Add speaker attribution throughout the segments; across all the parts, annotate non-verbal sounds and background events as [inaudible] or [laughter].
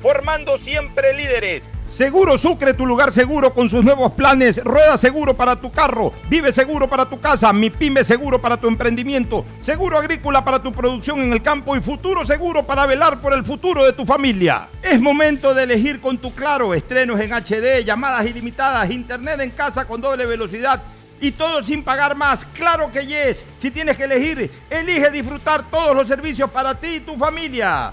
Speaker 1: formando siempre líderes.
Speaker 2: Seguro Sucre, tu lugar seguro con sus nuevos planes. Rueda seguro para tu carro, vive seguro para tu casa, mi pyme seguro para tu emprendimiento, seguro agrícola para tu producción en el campo y futuro seguro para velar por el futuro de tu familia. Es momento de elegir con tu claro estrenos en HD, llamadas ilimitadas, internet en casa con doble velocidad y todo sin pagar más. Claro que yes. Si tienes que elegir, elige disfrutar todos los servicios para ti y tu familia.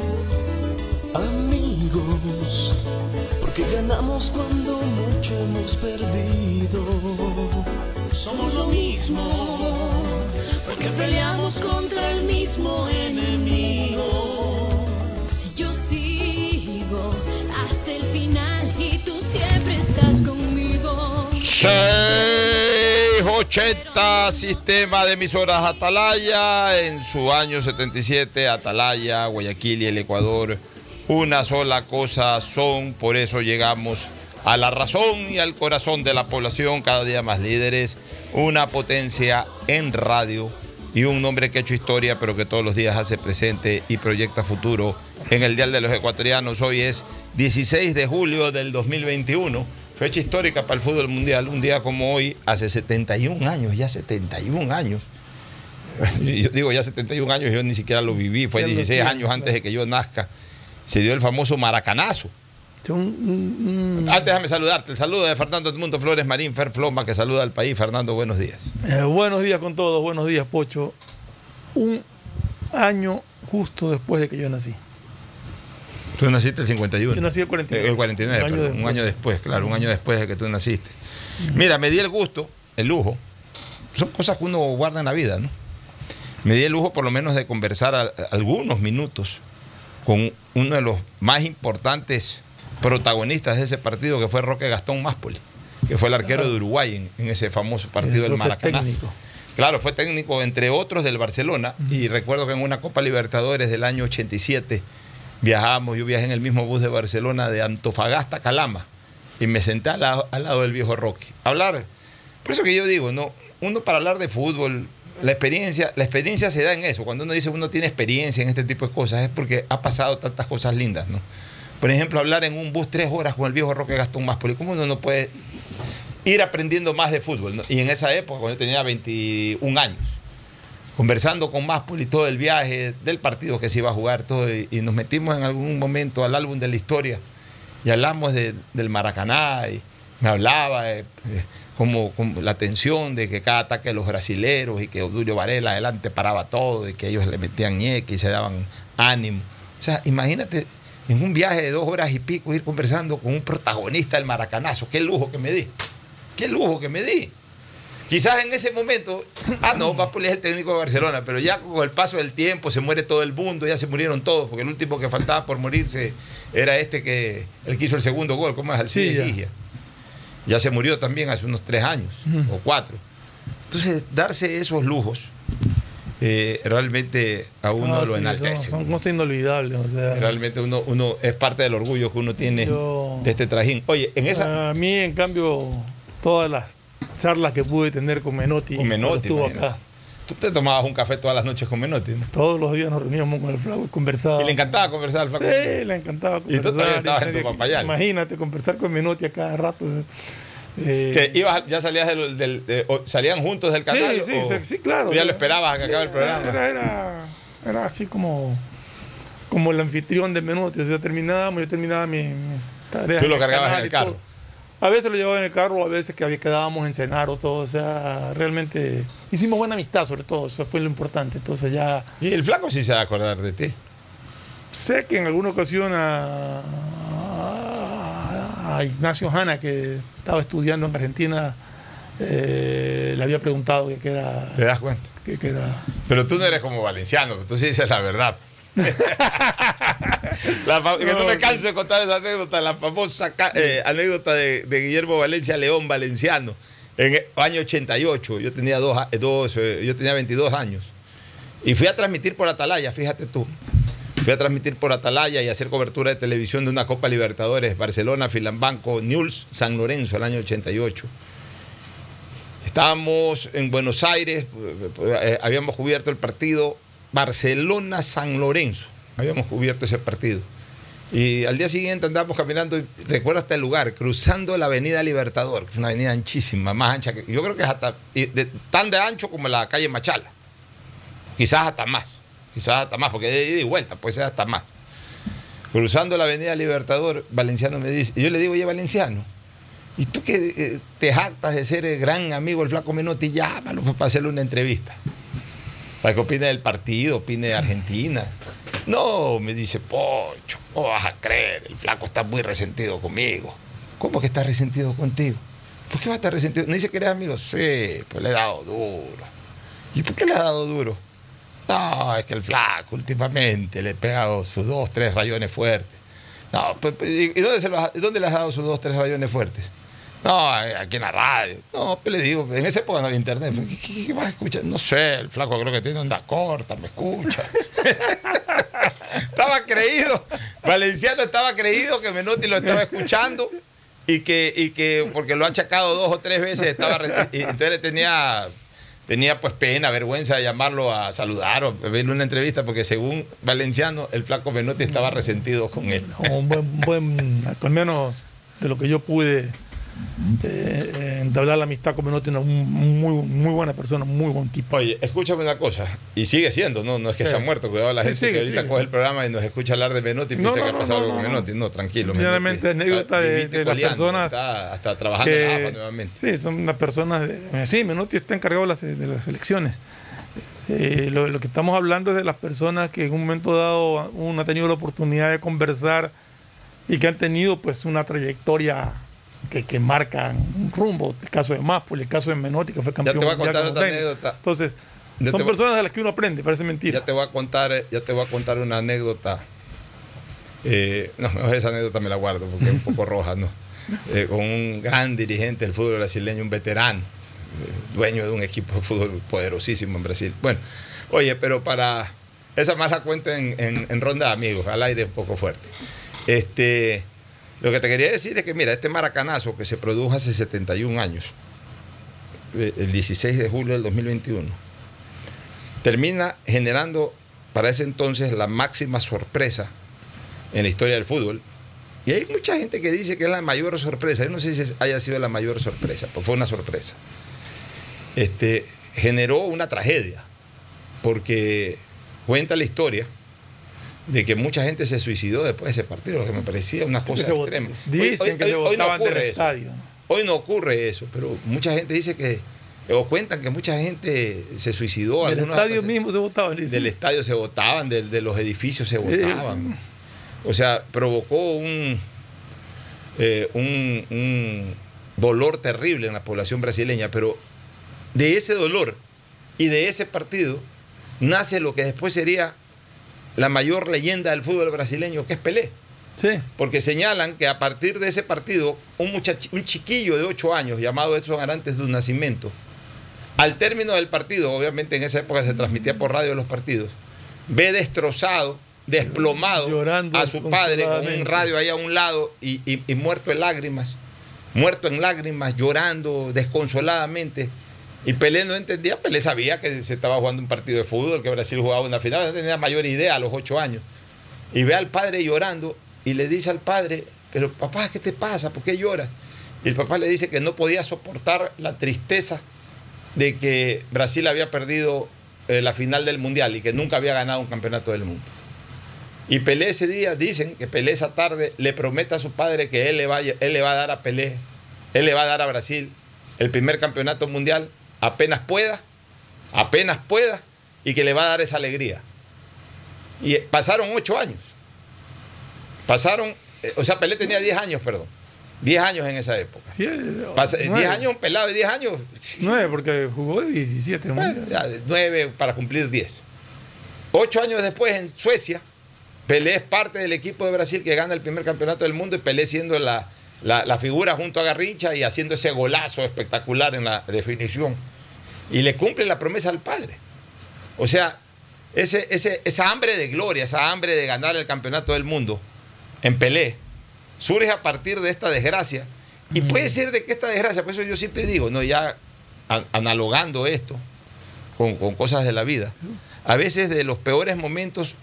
Speaker 3: Cuando mucho hemos perdido. Somos lo mismo, porque peleamos contra el mismo enemigo.
Speaker 4: Yo sigo hasta el final y tú siempre estás conmigo.
Speaker 1: 680 Sistema de Emisoras Atalaya, en su año 77, Atalaya, Guayaquil y el Ecuador, una sola cosa son, por eso llegamos a la razón y al corazón de la población, cada día más líderes, una potencia en radio y un nombre que ha hecho historia, pero que todos los días hace presente y proyecta futuro en el Dial de los Ecuatorianos. Hoy es 16 de julio del 2021, fecha histórica para el fútbol mundial, un día como hoy, hace 71 años, ya 71 años. [laughs] Yo digo ya 71 años, yo ni siquiera lo viví, fue 16 años antes de que yo nazca. Se dio el famoso maracanazo. Antes déjame saludarte. El saludo de Fernando Edmundo Flores Marín, Fer Floma, que saluda al país. Fernando, buenos días.
Speaker 5: Eh, buenos días con todos, buenos días, Pocho. Un año justo después de que yo nací.
Speaker 1: Tú naciste el 51.
Speaker 5: Yo nací el 49.
Speaker 1: El 49,
Speaker 5: Un año
Speaker 1: perdón, un
Speaker 5: después.
Speaker 1: año después, claro, un año después de que tú naciste. Mira, me di el gusto, el lujo. Son cosas que uno guarda en la vida, ¿no? Me di el lujo por lo menos de conversar a- algunos minutos con uno de los más importantes protagonistas de ese partido, que fue Roque Gastón Máspoli, que fue el arquero de Uruguay en, en ese famoso partido del Maracaná. Claro, fue técnico entre otros del Barcelona y recuerdo que en una Copa Libertadores del año 87 viajábamos, yo viajé en el mismo bus de Barcelona de Antofagasta a Calama y me senté al lado, al lado del viejo Roque. Hablar, por eso que yo digo, no, uno para hablar de fútbol, la experiencia, la experiencia se da en eso. Cuando uno dice uno tiene experiencia en este tipo de cosas es porque ha pasado tantas cosas lindas, ¿no? Por ejemplo, hablar en un bus tres horas con el viejo Roque Gastón Máspoli, ¿cómo uno no puede ir aprendiendo más de fútbol? Y en esa época, cuando yo tenía 21 años, conversando con Máspoli todo el viaje del partido que se iba a jugar, todo, y, y nos metimos en algún momento al álbum de la historia y hablamos de- del Maracaná y me hablaba eh, eh, como, como la tensión de que cada ataque de los brasileros y que Odulio Varela adelante paraba todo y que ellos le metían ñeque y se daban ánimo. O sea, imagínate en un viaje de dos horas y pico ir conversando con un protagonista del Maracanazo. Qué lujo que me di. Qué lujo que me di. Quizás en ese momento, ah, no, Papoli es el técnico de Barcelona, pero ya con el paso del tiempo se muere todo el mundo, ya se murieron todos, porque el último que faltaba por morirse era este que, el que hizo el segundo gol, ¿cómo es? Alcides
Speaker 5: Sí, ya.
Speaker 1: Se murió también hace unos tres años o cuatro. Entonces, darse esos lujos eh, realmente a uno
Speaker 5: Ah,
Speaker 1: lo
Speaker 5: sí,
Speaker 1: enaltece.
Speaker 5: son, son cosas inolvidables. o sea,
Speaker 1: Realmente uno, uno es parte del orgullo que uno tiene
Speaker 5: Yo-
Speaker 1: de este trajín. Oye, en esa.
Speaker 5: A mí, en cambio, todas las charlas que pude tener con Menotti,
Speaker 1: Con Menotti,
Speaker 5: estuvo
Speaker 1: imagínate.
Speaker 5: acá,
Speaker 1: Tú te tomabas un café todas las noches con Menotti. ¿no?
Speaker 5: todos los días nos reuníamos con el flaco y conversábamos.
Speaker 1: Y le encantaba conversar al flaco.
Speaker 5: Sí, le encantaba
Speaker 1: Y tú
Speaker 5: conversar.
Speaker 1: estabas en tu
Speaker 5: Imagínate-
Speaker 1: papayal.
Speaker 5: Imagínate conversar con Menotti a cada rato. eh,
Speaker 1: Que ibas, ya salías del, del- de- o- salían juntos del
Speaker 5: Sí,
Speaker 1: canal.
Speaker 5: sí,
Speaker 1: o
Speaker 5: sí, sí, claro.
Speaker 1: tú ya lo esperabas a que acabe el programa.
Speaker 5: Era, era, era así como, como el anfitrión de Menotti. O sea, terminábamos, yo terminaba mi, mi tarea.
Speaker 1: Tú lo cargabas en el
Speaker 5: todo. A veces lo llevaba en el carro, a veces que quedábamos en cenar o todo. O sea, realmente hicimos buena amistad, sobre todo. Eso fue lo importante. Entonces ya
Speaker 1: Y el flaco sí se va a acordar de ti.
Speaker 5: sé que en alguna ocasión a, a Ignacio Hanna, que estaba estudiando en Argentina, eh, le había preguntado que, que era...
Speaker 1: ¿Te das cuenta?
Speaker 5: Que, que era
Speaker 1: Pero tú no eres como valenciano, tú sí dices la verdad. [laughs] La fa- que no me canso de contar esa anécdota, la famosa eh, anécdota de, Guillermo Valencia León, valenciano, en el año 88. Yo tenía, dos, dos, eh, yo tenía 22 años. Y fui a transmitir por Atalaya, fíjate tú. Fui a transmitir por Atalaya y hacer cobertura de televisión de una Copa Libertadores, Barcelona, Filambanco, News, San Lorenzo, el año 88. Estábamos en Buenos Aires, eh, habíamos cubierto el partido Barcelona-San Lorenzo. Habíamos cubierto ese partido. Y al día siguiente andábamos caminando, recuerdo hasta el lugar, cruzando la avenida Libertador, que es una avenida anchísima, más ancha que. Yo creo que es hasta. tan de ancho como la calle Machala. Quizás hasta más. Quizás hasta más, porque de ida y vuelta, puede ser hasta más. Cruzando la avenida Libertador, Valenciano me dice, y yo le digo, oye, Valenciano, y tú que eh, te jactas de ser el gran amigo del Flaco Menotti, llámalo pues, para hacerle una entrevista. Para que opine del partido, opine de Argentina. No, me dice, Pocho, ¿cómo vas a creer? El Flaco está muy resentido conmigo. ¿Cómo que está resentido contigo? ¿Por qué va a estar resentido? ¿No dice que eres amigo? Sí, pues le he dado duro. ¿Y por qué le ha dado duro? No, es que el flaco últimamente le he pegado sus dos, tres rayones fuertes. No, pues, pues, ¿y dónde, se ha- dónde le has dado sus dos, tres rayones fuertes? No, aquí en la radio. No, pues le digo, en esa época no había internet. ¿Qué, qué- qué vas a escuchar? No sé, el flaco creo que tiene onda corta, me escucha. [laughs] estaba creído, Valenciano estaba creído que Menotti lo estaba escuchando y que, y que porque lo ha achacado dos o tres veces, estaba y entonces tenía, tenía pues pena, vergüenza de llamarlo a saludar o verle una entrevista, porque según Valenciano, el flaco Menotti estaba resentido con él.
Speaker 5: un buen, buen, al menos de lo que yo pude eh, entablar la amistad con Menotti, una muy, muy buena persona, muy buen tipo.
Speaker 1: Oye, escúchame una cosa, y sigue siendo, no, no es que se ha
Speaker 5: Sí.
Speaker 1: muerto, cuidado la
Speaker 5: Sí,
Speaker 1: gente
Speaker 5: sigue,
Speaker 1: que ahorita
Speaker 5: sigue.
Speaker 1: coge el programa y nos escucha hablar de Menotti y
Speaker 5: No,
Speaker 1: piensa
Speaker 5: no,
Speaker 1: que ha pasado
Speaker 5: no,
Speaker 1: algo con
Speaker 5: no,
Speaker 1: Menotti. No, tranquilo.
Speaker 5: Generalmente anécdota
Speaker 1: está
Speaker 5: de- de las personas
Speaker 1: Está hasta trabajando en la AFA nuevamente.
Speaker 5: Sí, son unas personas. de- sí, Menotti está encargado de las, de las elecciones. Eh, lo, lo que estamos hablando es de las personas que en un momento dado uno ha tenido la oportunidad de conversar y que han tenido pues una trayectoria que, que marcan un rumbo. El caso de Máspoli, el caso de Menotti, que fue campeón
Speaker 1: te voy a contar otra anécdota.
Speaker 5: Entonces,
Speaker 1: Ya
Speaker 5: son personas de las que uno aprende, parece mentira.
Speaker 1: Ya te voy a contar, ya te voy a contar una anécdota. Eh, no, mejor esa anécdota me la guardo porque es un poco roja, ¿no? [laughs] Eh, con un gran dirigente del fútbol brasileño, un veterano, eh, dueño de un equipo de fútbol poderosísimo en Brasil. Bueno, oye, pero para esa más la cuento en, en- en ronda de amigos, al aire un poco fuerte. Este, lo que te quería decir es que, mira, este maracanazo que se produjo hace 71 años, eh, el 16 de julio del 2021, termina generando para ese entonces la máxima sorpresa en la historia del fútbol. Y hay mucha gente que dice que es la mayor sorpresa. Yo no sé si haya sido la mayor sorpresa, pero fue una sorpresa. Este, generó una tragedia, porque cuenta la historia de que mucha gente se suicidó después de ese partido, lo que me parecía una cosa
Speaker 5: se
Speaker 1: extrema.
Speaker 5: Dicen que se votaban del
Speaker 1: ocurre eso.
Speaker 5: estadio. ¿no?
Speaker 1: Hoy no ocurre eso, pero mucha gente dice que, o cuentan que mucha gente se suicidó.
Speaker 5: Del estadio
Speaker 1: se-
Speaker 5: mismo se votaban. dicen.
Speaker 1: del estadio se votaban, del- de, los edificios se votaban. O sea, provocó un, eh, un, un dolor terrible en la población brasileña, pero de ese dolor y de ese partido nace lo que después sería la mayor leyenda del fútbol brasileño, que es Pelé.
Speaker 5: Sí.
Speaker 1: Porque señalan que a partir de ese partido, un, muchach- un chiquillo de 8 años llamado Edson Arantes de un nacimiento, al término del partido, obviamente en esa época se transmitía por radio los partidos, ve destrozado, desplomado
Speaker 5: Llorando
Speaker 1: a su padre con un radio ahí a un lado y, y- y muerto en lágrimas, muerto en lágrimas, llorando desconsoladamente. Y Pelé no entendía, Pelé sabía que se estaba jugando un partido de fútbol, que Brasil jugaba una final, no tenía mayor idea a los 8 años. Y ve al padre llorando y le dice al padre, pero papá, ¿qué te pasa? ¿Por qué lloras? Y el papá le dice que no podía soportar la tristeza de que Brasil había perdido eh, la final del Mundial y que nunca había ganado un campeonato del mundo. Y Pelé ese día, dicen que Pelé esa tarde le promete a su padre que él le, va, él le va a dar a Pelé, él le va a dar a Brasil el primer campeonato mundial apenas pueda, apenas pueda, y que le va a dar esa alegría. Y eh, pasaron ocho años. Pasaron, eh, o sea, Pelé tenía 10 años, perdón. 10 años en esa época.
Speaker 5: Sí, eh,
Speaker 1: Pasa- 10
Speaker 5: nueve.
Speaker 1: años, un pelado de 10 años.
Speaker 5: Nueve, porque jugó de 17. ¿no?
Speaker 1: Bueno, ya, de 9 para cumplir 10. Ocho años después en Suecia, Pelé es parte del equipo de Brasil que gana el primer campeonato del mundo y Pelé siendo la, la- la figura junto a Garrincha y haciendo ese golazo espectacular en la definición. Y le cumple la promesa al padre. O sea, ese, ese- esa hambre de gloria, esa hambre de ganar el campeonato del mundo en Pelé, surge a partir de esta desgracia. Y puede ser de que esta desgracia, por eso yo siempre digo, no ya a- analogando esto con, con cosas de la vida, a veces de los peores momentos,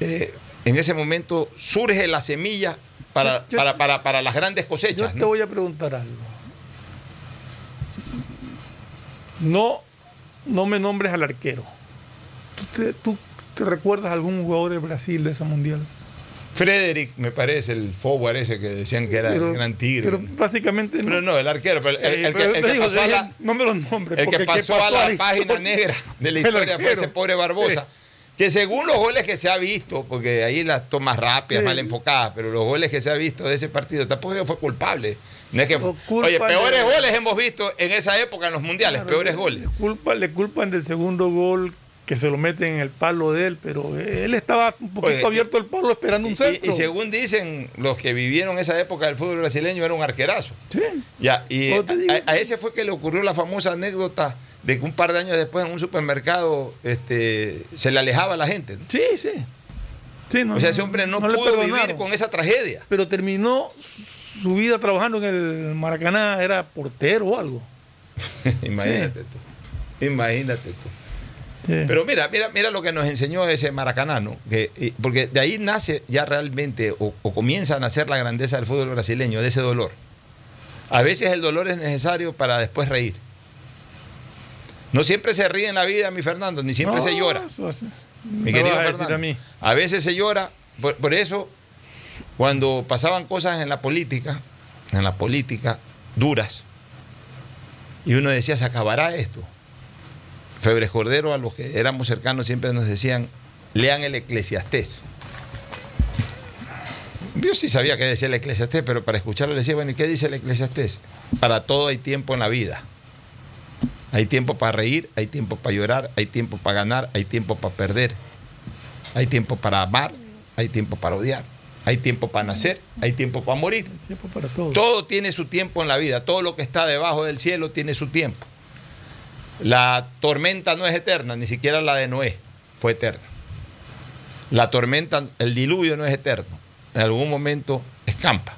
Speaker 1: eh, en ese momento surge la semilla para,
Speaker 5: Yo- yo-
Speaker 1: para, para- para las grandes
Speaker 5: Yo
Speaker 1: cosechas.
Speaker 5: te
Speaker 1: ¿no?
Speaker 5: voy a preguntar algo. No, no me nombres al arquero. ¿Tú te, tú te recuerdas algún jugador de Brasil de esa mundial?
Speaker 1: Frederick, me parece, el forward ese que decían que era el gran tigre.
Speaker 5: Pero
Speaker 1: Pero,
Speaker 5: básicamente no.
Speaker 1: no, el arquero, pero el, el- el que,
Speaker 5: pero
Speaker 1: el
Speaker 5: te
Speaker 1: que
Speaker 5: digo,
Speaker 1: pasó a la-
Speaker 5: no me los nombres.
Speaker 1: El que pasó, a la,
Speaker 5: historia-
Speaker 1: página [laughs] negra de la historia fue ese pobre Barbosa.
Speaker 5: Sí.
Speaker 1: Que según los goles que se ha visto, porque ahí las tomas rápidas,
Speaker 5: Sí.
Speaker 1: mal enfocadas, pero los goles que se ha visto de ese partido, tampoco fue culpable. No es que Oye, peores
Speaker 5: de-
Speaker 1: goles hemos visto en esa época en los mundiales,
Speaker 5: Claro,
Speaker 1: peores
Speaker 5: le-
Speaker 1: goles.
Speaker 5: Le, culpa- le culpan del segundo gol que se lo meten en el palo de él, pero él estaba un poquito
Speaker 1: Oye,
Speaker 5: abierto el palo esperando un centro.
Speaker 1: y según dicen los que vivieron esa época del fútbol brasileño, era un arquerazo.
Speaker 5: Sí.
Speaker 1: Ya, y a, a ese fue que le ocurrió la famosa anécdota de que un par de años después en un supermercado este, se le alejaba a la gente. ¿no?
Speaker 5: Sí, sí. Sí, no,
Speaker 1: O sea, ese hombre no,
Speaker 5: le
Speaker 1: pudo vivir con esa tragedia.
Speaker 5: Pero terminó su vida trabajando en el Maracaná, era portero o algo. [laughs]
Speaker 1: Imagínate tú. Imagínate tú.
Speaker 5: Sí.
Speaker 1: Pero mira, mira, mira lo que nos enseñó ese maracanano, que, y- porque de ahí nace ya realmente, o, o comienza a nacer la grandeza del fútbol brasileño, de ese dolor. A veces el dolor es necesario para después reír. No siempre se ríe en la vida, mi Fernando, ni siempre
Speaker 5: No,
Speaker 1: se llora.
Speaker 5: eso- eso-
Speaker 1: Mi querido
Speaker 5: a
Speaker 1: Fernando.
Speaker 5: a mí.
Speaker 1: A veces se llora, por, por eso, cuando pasaban cosas en la política, en la política, duras, y uno decía, se acabará esto. Febres Cordero, a los que éramos cercanos, siempre nos decían, lean el Eclesiastés. Yo sí sabía que decía el Eclesiastés, pero para escucharlo le decía, bueno, ¿y qué dice el Eclesiastés? Para todo hay tiempo en la vida. Hay tiempo para reír, hay tiempo para llorar, hay tiempo para ganar, hay tiempo para perder. Hay tiempo para amar, hay tiempo para odiar. Hay tiempo para nacer, hay tiempo para morir.
Speaker 5: Tiempo para todo.
Speaker 1: Todo tiene su tiempo en la vida. Todo lo que está debajo del cielo tiene su tiempo. La tormenta no es eterna, ni siquiera la de Noé fue eterna. La tormenta, el diluvio no es eterno. En algún momento escampa.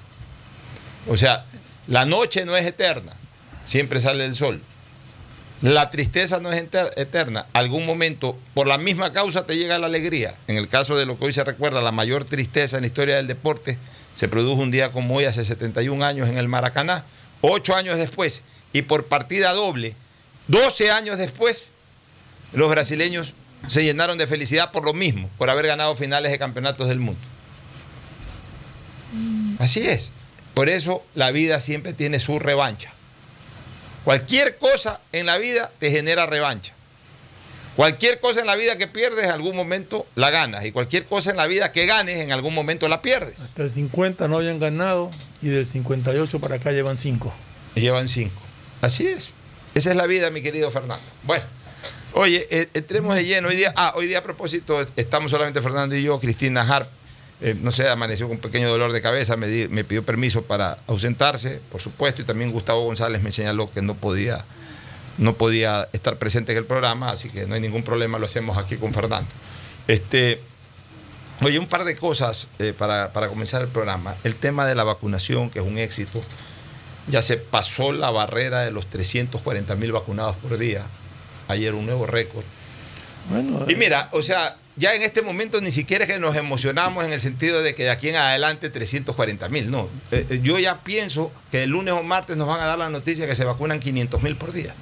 Speaker 1: O sea, la noche no es eterna, siempre sale el sol. La tristeza no es eterna. Algún momento, por la misma causa, te llega la alegría. En el caso de lo que hoy se recuerda, la mayor tristeza en la historia del deporte se produjo un día como hoy, hace 71 años, en el Maracaná. Ocho años después, y por partida doble, 12 años después, los brasileños se llenaron de felicidad por lo mismo, por haber ganado finales de campeonatos del mundo. Así es. Por eso la vida siempre tiene su revancha. Cualquier cosa en la vida te genera revancha. Cualquier cosa en la vida que pierdes, en algún momento la ganas. Y cualquier cosa en la vida que ganes, en algún momento la pierdes.
Speaker 5: Hasta el 50 no habían ganado y del 58 para acá llevan 5.
Speaker 1: Y llevan cinco. Así es. Esa es la vida, mi querido Fernando. Bueno, oye, eh, entremos de lleno. Hoy día, ah, hoy día a propósito, estamos solamente Fernando y yo, Cristina Harp. Eh, no sé, amaneció con un pequeño dolor de cabeza, me, di- me pidió permiso para ausentarse, por supuesto, y también Gustavo González me señaló que no podía, no podía estar presente en el programa, así que no hay ningún problema, lo hacemos aquí con Fernando. Este, Oye, un par de cosas eh, para, para comenzar el programa. El tema de la vacunación, que es un éxito. Ya se pasó la barrera de los 340 mil vacunados por día. Ayer un nuevo récord.
Speaker 5: Bueno,
Speaker 1: Y mira, o sea, ya en este momento ni siquiera es que nos emocionamos en el sentido de que de aquí en adelante 340 mil. No, Eh, eh, yo ya pienso que el lunes o martes nos van a dar la noticia que se vacunan 500 mil por día.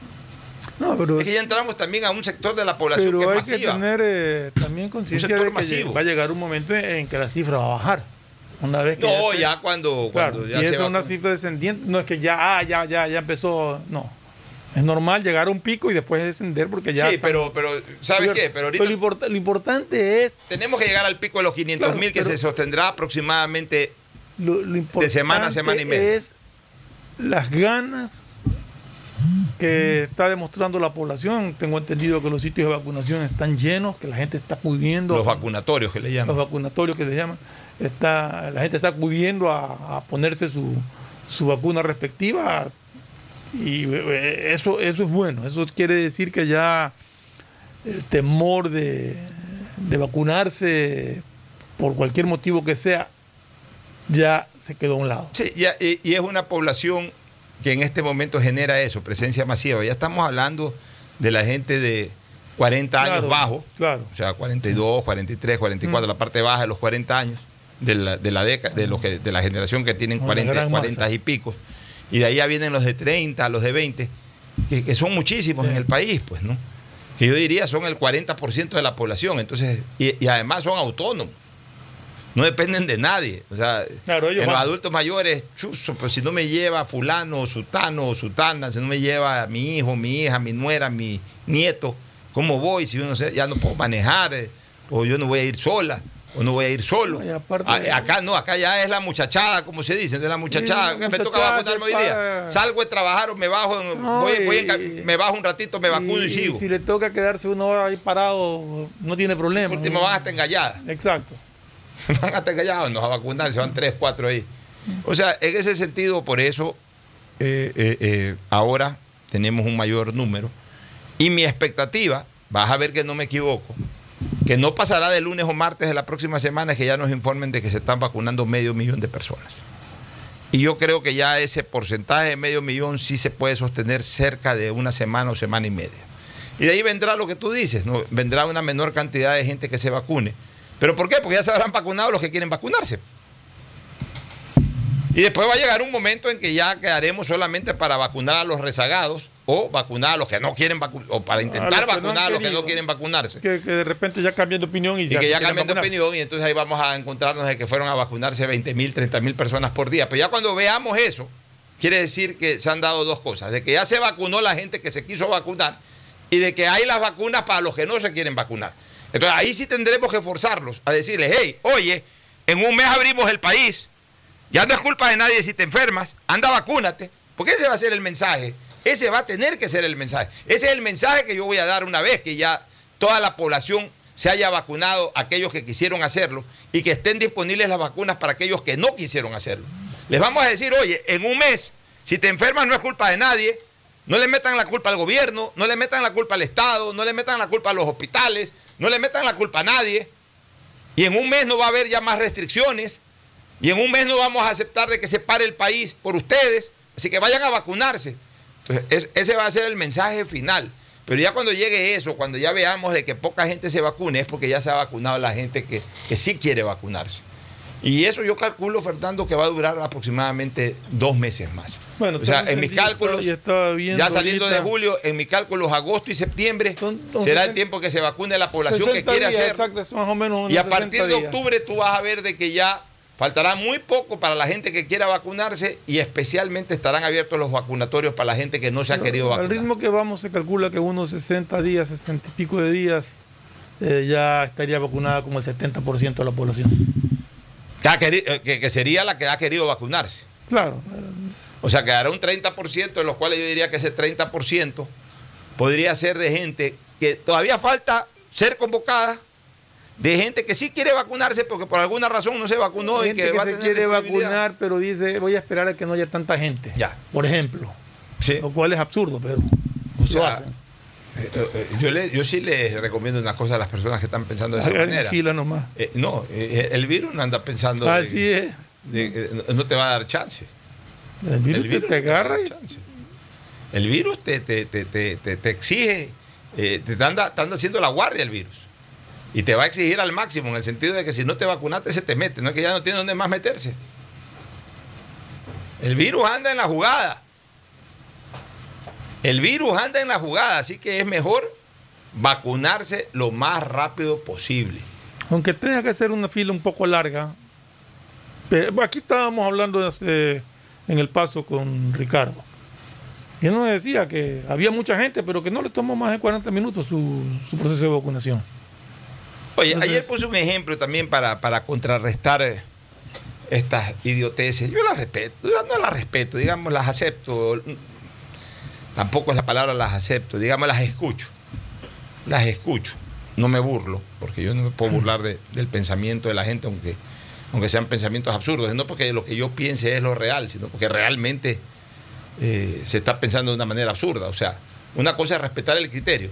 Speaker 5: no, pero,
Speaker 1: Es que ya entramos también a un sector de la población
Speaker 5: pero
Speaker 1: que es
Speaker 5: hay
Speaker 1: masiva.
Speaker 5: que tener eh, también conciencia de que
Speaker 1: masivo.
Speaker 5: va a llegar un momento en que la cifra va a bajar. Una vez que
Speaker 1: No, ya cuando,
Speaker 5: Claro,
Speaker 1: cuando
Speaker 5: y
Speaker 1: ya
Speaker 5: esa
Speaker 1: se
Speaker 5: es una cifra descendiente. No es que ya, ah, ya, ya, ya empezó. No. Es normal llegar a un pico y después descender porque ya.
Speaker 1: Sí,
Speaker 5: están-
Speaker 1: pero, pero ¿sabes qué? Pero ahorita
Speaker 5: lo, import- lo importante es.
Speaker 1: tenemos que llegar al pico de los 500 mil que se sostendrá aproximadamente.
Speaker 5: Lo, lo importante
Speaker 1: semana a semana y media.
Speaker 5: es las ganas que está demostrando la población. Tengo entendido que los sitios de vacunación están llenos, que la gente está acudiendo.
Speaker 1: Los vacunatorios que le
Speaker 5: los
Speaker 1: llaman.
Speaker 5: vacunatorios que le llaman, está, la gente está acudiendo a, a ponerse su, su vacuna respectiva y eh, eso, eso es bueno, eso quiere decir que ya el temor de, de vacunarse por cualquier motivo que sea ya se quedó a un lado.
Speaker 1: Sí, ya, y, y es una población que en este momento genera eso, presencia masiva. Ya estamos hablando de la gente de 40 años bajo,
Speaker 5: Claro.
Speaker 1: o sea, 42, 43, 44, la parte baja de los 40 años de la, de la década, de, los que, de la generación que tienen
Speaker 5: Una
Speaker 1: 40,
Speaker 5: gran
Speaker 1: 40
Speaker 5: masa.
Speaker 1: y picos. Y de ahí ya vienen los de 30, los de 20, que, que son muchísimos en el país, pues, ¿no? Que yo diría son el 40% de la población. Entonces, y, y además son autónomos. No dependen de nadie. O sea,
Speaker 5: Claro,
Speaker 1: en los adultos mayores, chuzo, pues si no me lleva fulano, sutano o sutana, si no me lleva a mi hijo, mi hija, mi nuera, mi nieto, ¿cómo voy? Si yo no sé, ya no puedo manejar, eh, o yo no voy a ir sola, o no voy a ir solo.
Speaker 5: No, y aparte-
Speaker 1: A- acá no, acá ya es la muchachada, como se dice, es la muchachada. Que me toca vacunarme hoy día. Salgo de trabajar o me bajo, en-
Speaker 5: No,
Speaker 1: voy, voy en
Speaker 5: y-
Speaker 1: ca- me bajo un ratito, me vacuno y, sigo.
Speaker 5: si le toca quedarse una hora ahí parado, no tiene problema.
Speaker 1: Último [laughs] van hasta engalladas.
Speaker 5: Exacto.
Speaker 1: van hasta callados, nos a vacunar, se van tres, cuatro ahí. O sea, en ese sentido, por eso eh, eh, eh, ahora tenemos un mayor número. Y mi expectativa, vas a ver que no me equivoco, que no pasará de lunes o martes de la próxima semana que ya nos informen de que se están vacunando medio millón de personas. Y yo creo que ya ese porcentaje de medio millón sí se puede sostener cerca de una semana o semana y media. Y de ahí vendrá lo que tú dices, ¿no? vendrá una menor cantidad de gente que se vacune. ¿Pero por qué? Porque ya se habrán vacunado los que quieren vacunarse. Y después va a llegar un momento en que ya quedaremos solamente para vacunar a los rezagados o vacunar a los que no quieren vacunarse, o para intentar
Speaker 5: no
Speaker 1: vacunar a los que no quieren vacunarse.
Speaker 5: Que, que de repente ya cambian de opinión y,
Speaker 1: Y que ya cambian de
Speaker 5: vacunar.
Speaker 1: opinión y entonces ahí vamos a encontrarnos de que fueron a vacunarse 20 mil, 30 mil personas por día. Pero ya cuando veamos eso, quiere decir que se han dado dos cosas. De que ya se vacunó la gente que se quiso vacunar y de que hay las vacunas para los que no se quieren vacunar. Entonces ahí sí tendremos que forzarlos a decirles, hey, oye, en un mes abrimos el país, ya no es culpa de nadie si te enfermas, anda vacúnate, porque ese va a ser el mensaje, ese va a tener que ser el mensaje. Ese es el mensaje que yo voy a dar una vez que ya toda la población se haya vacunado, aquellos que quisieron hacerlo, y que estén disponibles las vacunas para aquellos que no quisieron hacerlo. Les vamos a decir, oye, en un mes, si te enfermas no es culpa de nadie, no le metan la culpa al gobierno, no le metan la culpa al Estado, no le metan la culpa a los hospitales, no le metan la culpa a nadie. Y en un mes no va a haber ya más restricciones. Y en un mes no vamos a aceptar de que se pare el país por ustedes. Así que vayan a vacunarse. Entonces, es- ese va a ser el mensaje final. Pero ya cuando llegue eso, cuando ya veamos de que poca gente se vacune, es porque ya se ha vacunado la gente que, que sí quiere vacunarse. Y eso yo calculo, Fernando, que va a durar aproximadamente dos meses más.
Speaker 5: Bueno,
Speaker 1: o sea, en mis cálculos, ya saliendo de julio, en mis cálculos, agosto y septiembre
Speaker 5: Son- son
Speaker 1: será el
Speaker 5: 60
Speaker 1: tiempo que se vacune la población
Speaker 5: 60
Speaker 1: que quiere
Speaker 5: días,
Speaker 1: hacer.
Speaker 5: Exacto, más o menos
Speaker 1: Y a
Speaker 5: 60
Speaker 1: partir de
Speaker 5: días.
Speaker 1: octubre tú vas a ver de que ya faltará muy poco para la gente que quiera vacunarse y especialmente estarán abiertos los vacunatorios para la gente que no se ha querido
Speaker 5: Al
Speaker 1: vacunar.
Speaker 5: ritmo que vamos se calcula que unos 60 días, 60 y pico de días, eh, ya estaría vacunada como el 70% de la población.
Speaker 1: Eh, que- que sería la que ha querido vacunarse.
Speaker 5: Claro.
Speaker 1: O sea, quedará un 30%, de los cuales yo diría que ese 30% podría ser de gente que todavía falta ser convocada, de gente que sí quiere vacunarse porque por alguna razón no se vacunó
Speaker 5: Hay
Speaker 1: y
Speaker 5: gente
Speaker 1: que,
Speaker 5: que,
Speaker 1: va a
Speaker 5: se
Speaker 1: tener
Speaker 5: quiere vacunar, pero dice, voy a esperar a que no haya tanta gente.
Speaker 1: Ya.
Speaker 5: Por ejemplo.
Speaker 1: Sí.
Speaker 5: Lo cual es absurdo, pero
Speaker 1: O
Speaker 5: lo
Speaker 1: sea,
Speaker 5: hacen.
Speaker 1: Eh, eh, yo, le- yo sí les recomiendo una cosa a las personas que están pensando de esa
Speaker 5: Hagan
Speaker 1: manera.
Speaker 5: fila nomás.
Speaker 1: Eh, no, eh, el virus no anda pensando de-
Speaker 5: Así es.
Speaker 1: de- eh, no te va a dar chance.
Speaker 5: El virus,
Speaker 1: El
Speaker 5: te- te,
Speaker 1: a
Speaker 5: agarra
Speaker 1: chance. El virus te, te, te, te, te- te exige, eh, te anda, te anda haciendo la guardia el virus. Y te va a exigir al máximo, en el sentido de que si no te vacunaste se te mete, no es que ya no tiene dónde más meterse. El virus anda en la jugada. El virus anda en la jugada, así que es mejor vacunarse lo más rápido posible.
Speaker 5: aunque tenga que hacer una fila un poco larga. Aquí estábamos hablando en el paso con Ricardo. Y él nos decía que había mucha gente, pero que no le tomó más de 40 minutos su proceso de vacunación.
Speaker 1: Oye,
Speaker 5: Entonces-
Speaker 1: ayer puse un ejemplo también para, para contrarrestar eh, estas idioteces. Yo las respeto, yo no las respeto, digamos, las acepto. Tampoco es la palabra las acepto, digamos, las escucho. Las escucho. No me burlo, porque yo no me puedo burlar de- del pensamiento de la gente, aunque, aunque sean pensamientos absurdos. No porque lo que yo piense es lo real, sino porque realmente eh, se está pensando de una manera absurda. O sea, una cosa es respetar el criterio.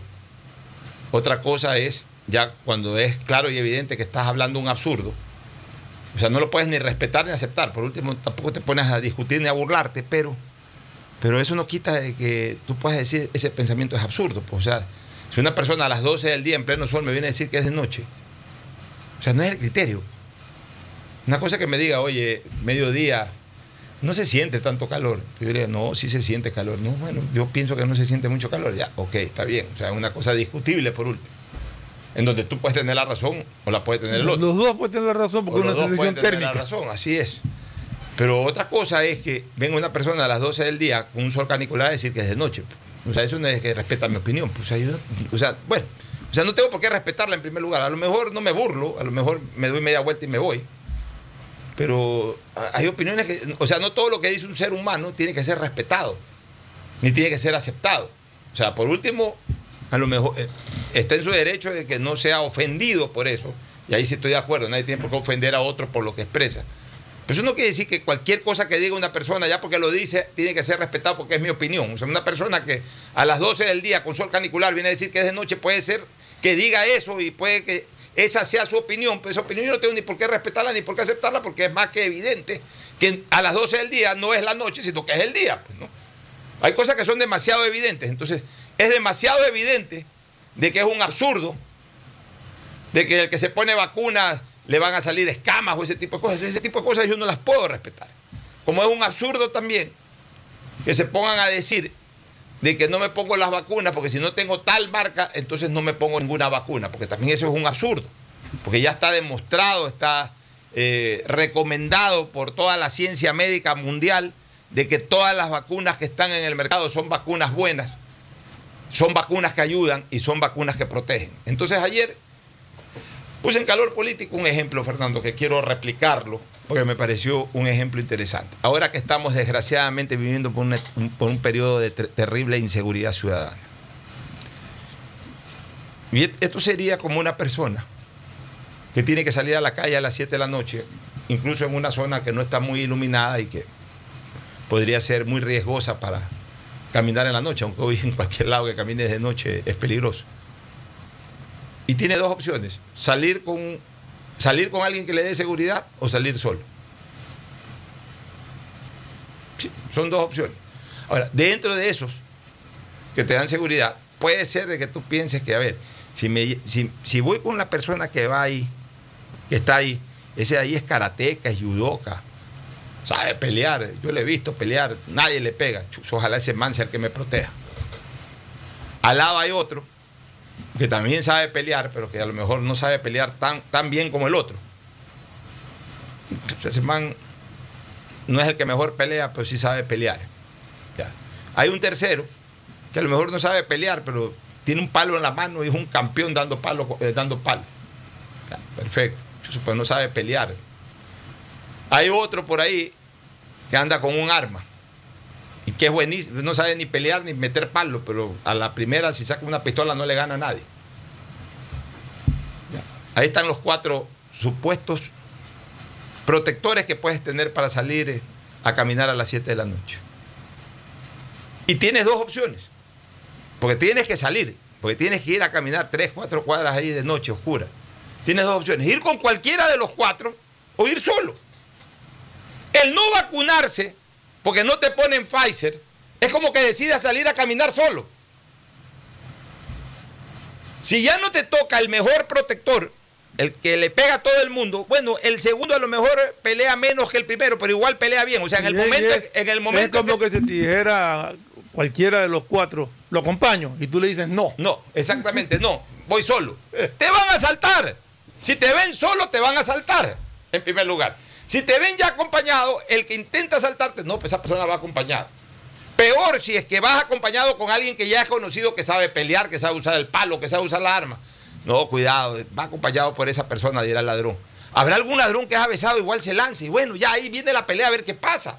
Speaker 1: Otra cosa es ya cuando es claro y evidente que estás hablando un absurdo. O sea, no lo puedes ni respetar ni aceptar. Por último, tampoco te pones a discutir ni a burlarte, pero, pero eso no quita de que tú puedas decir ese pensamiento es absurdo. pues, o sea, si una persona a las 12 del día en pleno sol me viene a decir que es de noche, o sea, no es el criterio. Una cosa que me diga, oye, mediodía, no se siente tanto calor. Yo diría, no, sí se siente calor. No, bueno, yo pienso que no se siente mucho calor. Ya, ok, está bien. O sea, es una cosa discutible por último. En donde tú puedes tener la razón o la puede tener el otro.
Speaker 5: Los dos pueden tener la razón porque es una
Speaker 1: dos
Speaker 5: sensación
Speaker 1: tener la
Speaker 5: térmica.
Speaker 1: razón, así es. Pero otra cosa es que venga una persona a las 12 del día con un sol canicular a decir que es de noche. O sea, eso no es que respeta mi opinión. Pues, o, sea, yo- o sea, bueno, o sea, no tengo por qué respetarla en primer lugar. A lo mejor no me burlo, a lo mejor me doy media vuelta y me voy. Pero hay opiniones que, o sea, no todo lo que dice un ser humano tiene que ser respetado, ni tiene que ser aceptado. O sea, por último, a lo mejor eh, está en su derecho de que no sea ofendido por eso. Y ahí sí estoy de acuerdo, nadie tiene por qué ofender a otro por lo que expresa. Pero eso no quiere decir que cualquier cosa que diga una persona, ya porque lo dice, tiene que ser respetado porque es mi opinión. O sea, una persona que a las 12 del día con sol canicular viene a decir que es de noche, puede ser que diga eso y puede que esa sea su opinión. Pero esa opinión yo no tengo ni por qué respetarla ni por qué aceptarla porque es más que evidente que a las 12 del día no es la noche, sino que es el día. Pues, ¿no? Hay cosas que son demasiado evidentes. Entonces, es demasiado evidente de que es un absurdo, de que el que se pone vacunas le van a salir escamas o ese tipo de cosas. Ese tipo de cosas yo no las puedo respetar. Como es un absurdo también que se pongan a decir de que no me pongo las vacunas porque si no tengo tal marca, entonces no me pongo ninguna vacuna, porque también eso es un absurdo, porque ya está demostrado, está eh, recomendado por toda la ciencia médica mundial de que todas las vacunas que están en el mercado son vacunas buenas, son vacunas que ayudan y son vacunas que protegen. Entonces ayer puse en calor político un ejemplo, Fernando, que quiero replicarlo, porque me pareció un ejemplo interesante. Ahora que estamos desgraciadamente viviendo por, un, por un periodo de ter- terrible inseguridad ciudadana. Y esto sería como una persona que tiene que salir a la calle a las 7 de la noche, incluso en una zona que no está muy iluminada y que podría ser muy riesgosa para caminar en la noche, aunque hoy en cualquier lado que camines de noche es peligroso. Y tiene dos opciones, salir con, salir con alguien que le dé seguridad o salir solo. Son dos opciones. Ahora, dentro de esos que te dan seguridad, puede ser de que tú pienses que, a ver, si, me, si, si voy con la persona que va ahí, que está ahí, ese de ahí es karateca, es judoka, sabe pelear, yo le he visto pelear, nadie le pega, ojalá ese man sea el que me proteja. Al lado hay otro que también sabe pelear, pero que a lo mejor no sabe pelear tan, tan bien como el otro. Ese man no es el que mejor pelea, pero sí sabe pelear. Hay un tercero que a lo mejor no sabe pelear, pero tiene un palo en la mano y es un campeón dando palo. eh, dando palo. Perfecto. Pues no sabe pelear. Hay otro por ahí que anda con un arma y que es buenísimo, no sabe ni pelear ni meter palo, pero a la primera si saca una pistola no le gana a nadie. Ahí están los cuatro supuestos protectores que puedes tener para salir eh, a caminar a las 7 de la noche. Y tienes dos opciones, porque tienes que salir, porque tienes que ir a caminar 3, 4 cuadras ahí de noche oscura. Tienes dos opciones, ir con cualquiera de los cuatro o ir solo. El no vacunarse, porque no te ponen Pfizer, es como que decidas salir a caminar solo. Si ya no te toca el mejor protector, el que le pega a todo el mundo, bueno, el segundo a lo mejor pelea menos que el primero, pero igual pelea bien. O sea, en el momento,
Speaker 5: es-
Speaker 1: en el momento
Speaker 5: es como
Speaker 1: que-
Speaker 5: que, se te dijera cualquiera de los cuatro, lo acompaño, y tú le dices no.
Speaker 1: No, exactamente, no. Voy solo. Te van a saltar. Si te ven solo, te van a saltar, en primer lugar. Si te ven ya acompañado, el que intenta saltarte, no, pues esa persona va acompañada. Peor si es que vas acompañado con alguien que ya es conocido, que sabe pelear, que sabe usar el palo, que sabe usar la arma. No, cuidado, va acompañado por esa persona, dirá el ladrón. Habrá algún ladrón que es avesado, igual se lance. Y bueno, ya ahí viene la pelea a ver qué pasa.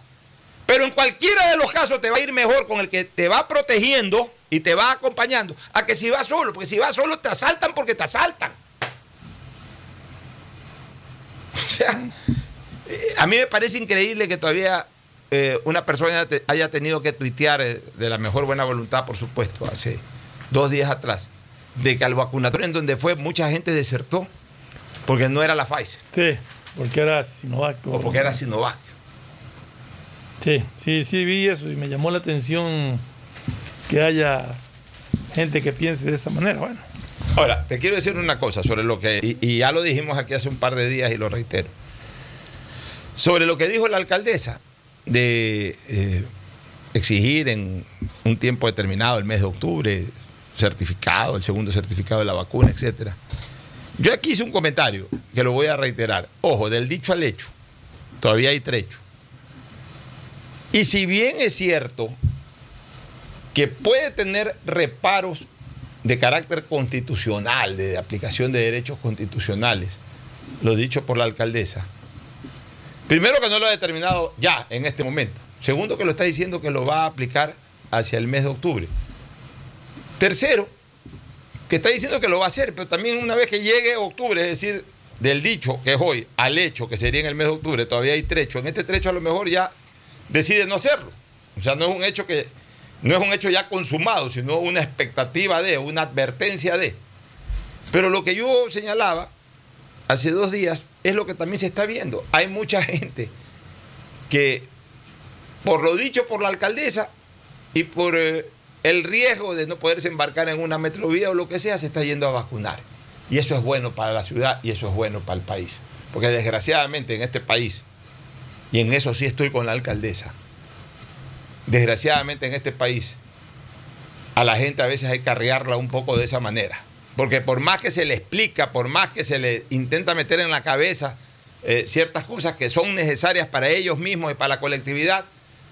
Speaker 1: Pero en cualquiera de los casos te va a ir mejor con el que te va protegiendo y te va acompañando a que si vas solo, porque si vas solo te asaltan porque te asaltan. [laughs] O sea, a mí me parece increíble que todavía eh, una persona te- haya tenido que tuitear eh, de la mejor buena voluntad, por supuesto, hace dos días atrás, de que al vacunatorio en donde fue mucha gente desertó porque no era la Pfizer
Speaker 5: Sí, porque era Sinovac.
Speaker 1: o porque era Sinovac.
Speaker 5: Sí, sí, sí vi eso y me llamó la atención que haya gente que piense de esa manera. Bueno,
Speaker 1: Ahora, te quiero decir una cosa sobre lo que, y, y ya lo dijimos aquí hace un par de días y lo reitero, sobre lo que dijo la alcaldesa de eh, exigir en un tiempo determinado, el mes de octubre, certificado, el segundo certificado de la vacuna, etcétera. Yo aquí hice un comentario que lo voy a reiterar. Ojo, del dicho al hecho, todavía hay trecho. Y si bien es cierto que puede tener reparos de carácter constitucional, de aplicación de derechos constitucionales, lo dicho por la alcaldesa. Primero que no lo ha determinado ya, en este momento. Segundo que lo está diciendo que lo va a aplicar hacia el mes de octubre. Tercero, que está diciendo que lo va a hacer, pero también una vez que llegue octubre, es decir, del dicho que es hoy al hecho que sería en el mes de octubre, todavía hay trecho. En este trecho a lo mejor ya decide no hacerlo. O sea, no es un hecho que no es un hecho ya consumado, sino una expectativa de, una advertencia de. Pero lo que yo señalaba hace dos días es lo que también se está viendo. Hay mucha [laughs] gente que, por lo dicho por la alcaldesa y por eh, el riesgo de no poderse embarcar en una metrovía o lo que sea, se está yendo a vacunar. Y eso es bueno para la ciudad y eso es bueno para el país. Porque desgraciadamente en este país, y en eso sí estoy con la alcaldesa, desgraciadamente en este país, a la gente a veces hay que arrearla un poco de esa manera. Porque por más que se le explica, por más que se le intenta meter en la cabeza eh, ciertas cosas que son necesarias para ellos mismos y para la colectividad,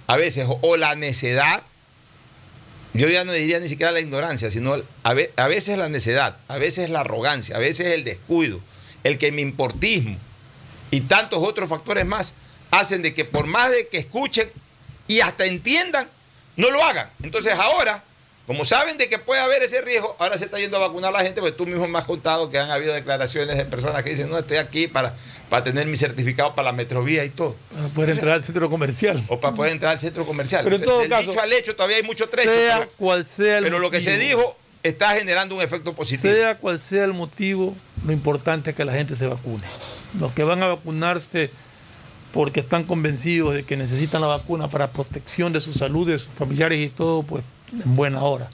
Speaker 1: a veces o, la necedad, yo ya no diría ni siquiera la ignorancia, sino a veces la necedad, a veces la arrogancia, a veces el descuido, el que me importismo y tantos otros factores más hacen de que por más de que escuchen y hasta entiendan, no lo hagan. Entonces ahora, como saben de que puede haber ese riesgo, ahora se está yendo a vacunar a la gente, porque tú mismo me has contado que han habido declaraciones de personas que dicen, no, estoy aquí para, para tener mi certificado para la metrovía y todo,
Speaker 5: para poder entrar al centro comercial.
Speaker 1: o para poder entrar al centro comercial.
Speaker 5: Pero en todo
Speaker 1: Del
Speaker 5: caso,
Speaker 1: dicho al hecho todavía hay mucho trecho,
Speaker 5: sea
Speaker 1: pero,
Speaker 5: cual sea el
Speaker 1: pero lo que se dijo está generando un efecto positivo.
Speaker 5: Sea cual sea el motivo, lo importante es que la gente se vacune. Los que van a vacunarse porque están convencidos de que necesitan la vacuna para protección de su salud, de sus familiares y todo, pues en buena hora.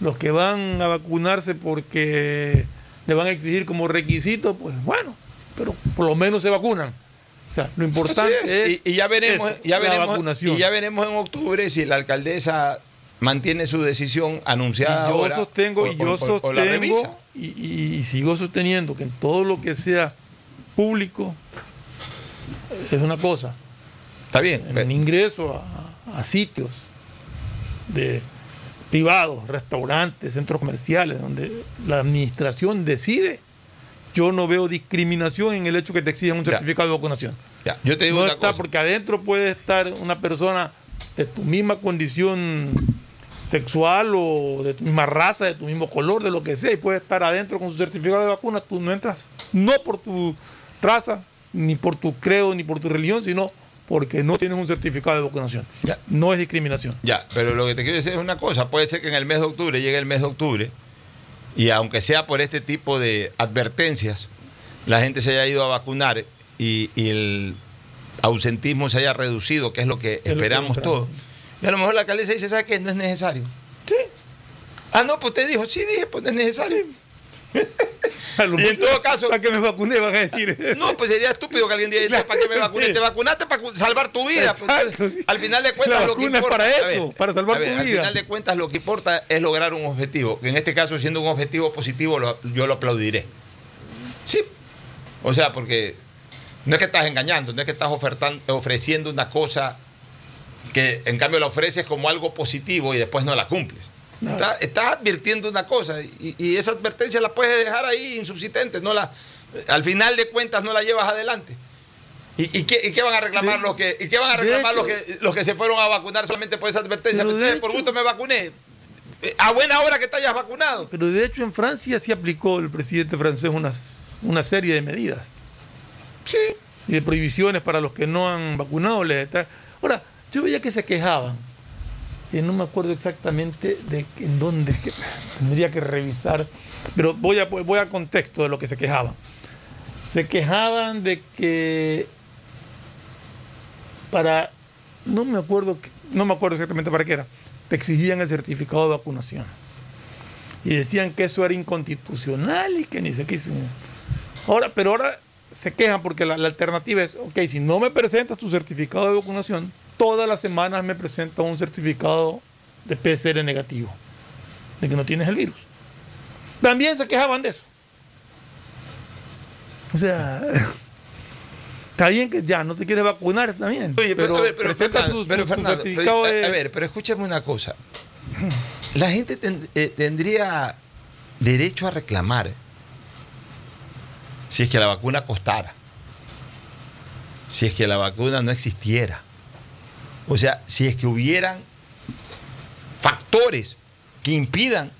Speaker 5: Los que van a vacunarse porque le van a exigir como requisito, pues bueno, pero por lo menos se vacunan. O sea, lo importante es,
Speaker 1: es. y, y ya veremos,
Speaker 5: eso,
Speaker 1: ya
Speaker 5: la
Speaker 1: veremos,
Speaker 5: vacunación.
Speaker 1: y ya veremos en octubre si la alcaldesa mantiene su decisión anunciada
Speaker 5: Y yo
Speaker 1: ahora
Speaker 5: sostengo
Speaker 1: o-
Speaker 5: y yo
Speaker 1: o- la
Speaker 5: sostengo y, y- y sigo sosteniendo que en todo lo que sea público es una cosa.
Speaker 1: Está bien.
Speaker 5: En el ingreso a, a sitios de privados, restaurantes, centros comerciales, donde la administración decide, yo no veo discriminación en el hecho que te exijan un
Speaker 1: Ya.
Speaker 5: certificado de vacunación.
Speaker 1: Ya, yo te digo
Speaker 5: No
Speaker 1: una
Speaker 5: está
Speaker 1: cosa.
Speaker 5: porque adentro puede estar una persona de tu misma condición sexual o de tu misma raza, de tu mismo color, de lo que sea, y puede estar adentro con su certificado de vacuna, tú no entras, no por tu raza, ni por tu credo, ni por tu religión, sino porque no tienes un certificado de vacunación.
Speaker 1: Ya.
Speaker 5: No es discriminación.
Speaker 1: Ya, pero lo que te quiero decir es una cosa, puede ser que en el mes de octubre llegue el mes de octubre y aunque sea por este tipo de advertencias, la gente se haya ido a vacunar y, y el ausentismo se haya reducido, que es lo que
Speaker 5: Es lo que
Speaker 1: esperamos
Speaker 5: esperamos,
Speaker 1: todos. Y a lo mejor la alcaldesa dice, ¿sabe qué? No es necesario.
Speaker 5: Sí.
Speaker 1: Ah, no, pues usted dijo, sí dije, pues no es necesario. [laughs] Y en todo caso-
Speaker 5: Para que me vacuné, van a decir. [laughs]
Speaker 1: No, pues sería estúpido que alguien diga, ¿para qué me vacuné? [laughs]
Speaker 5: Sí.
Speaker 1: Te vacunaste para salvar tu vida. pues,
Speaker 5: Exacto,
Speaker 1: entonces,
Speaker 5: sí.
Speaker 1: Al final de cuentas,
Speaker 5: La
Speaker 1: lo que
Speaker 5: vacuna es
Speaker 1: importa-
Speaker 5: para eso, para salvar
Speaker 1: ver,
Speaker 5: tu
Speaker 1: Al
Speaker 5: vida.
Speaker 1: final de cuentas, lo que importa es lograr un objetivo. Que en este caso, siendo un objetivo positivo, lo- yo lo aplaudiré. Sí. O sea, porque no es que estás engañando, no es que estás ofertan- ofreciendo una cosa que en cambio la ofreces como algo positivo y después no la cumples. Estás, advirtiendo una cosa y, y esa advertencia la puedes dejar ahí insubsistente, no la, al final de cuentas no la llevas adelante. ¿Y, y qué, y qué van a reclamar
Speaker 5: De-
Speaker 1: los que, y qué van a reclamar
Speaker 5: hecho-
Speaker 1: los que los que se fueron a vacunar solamente por esa advertencia?
Speaker 5: De
Speaker 1: Ustedes, por gusto me vacuné. Eh, A buena hora que te hayas vacunado.
Speaker 5: Pero de hecho en Francia sí aplicó el presidente francés una serie de medidas.
Speaker 1: Sí.
Speaker 5: y de prohibiciones para los que no han vacunado. les está- Ahora, yo veía que se quejaban. Y no me acuerdo exactamente de en dónde, tendría que revisar, pero voy a, voy a contexto de lo que se quejaban. Se quejaban de que para, no me acuerdo, no me acuerdo exactamente para qué era, te exigían el certificado de vacunación. Y decían que eso era inconstitucional y que ni sé qué hizo. Ahora, pero ahora se quejan porque la alternativa es, ok, si no me presentas tu certificado de vacunación, todas las semanas me presenta un certificado de PCR negativo, de que no tienes el virus. También se quejaban de eso. O sea, [laughs] está bien que ya no te quieres vacunar también,
Speaker 1: Oye,
Speaker 5: pero,
Speaker 1: a ver,
Speaker 5: presenta
Speaker 1: Fernando,
Speaker 5: tu,
Speaker 1: pero
Speaker 5: tu
Speaker 1: pero,
Speaker 5: de...
Speaker 1: a, a ver, pero escúchame una cosa. La gente ten- eh, tendría derecho a reclamar si es que la vacuna costara, si es que la vacuna no existiera, o sea, si es que hubieran factores que impidan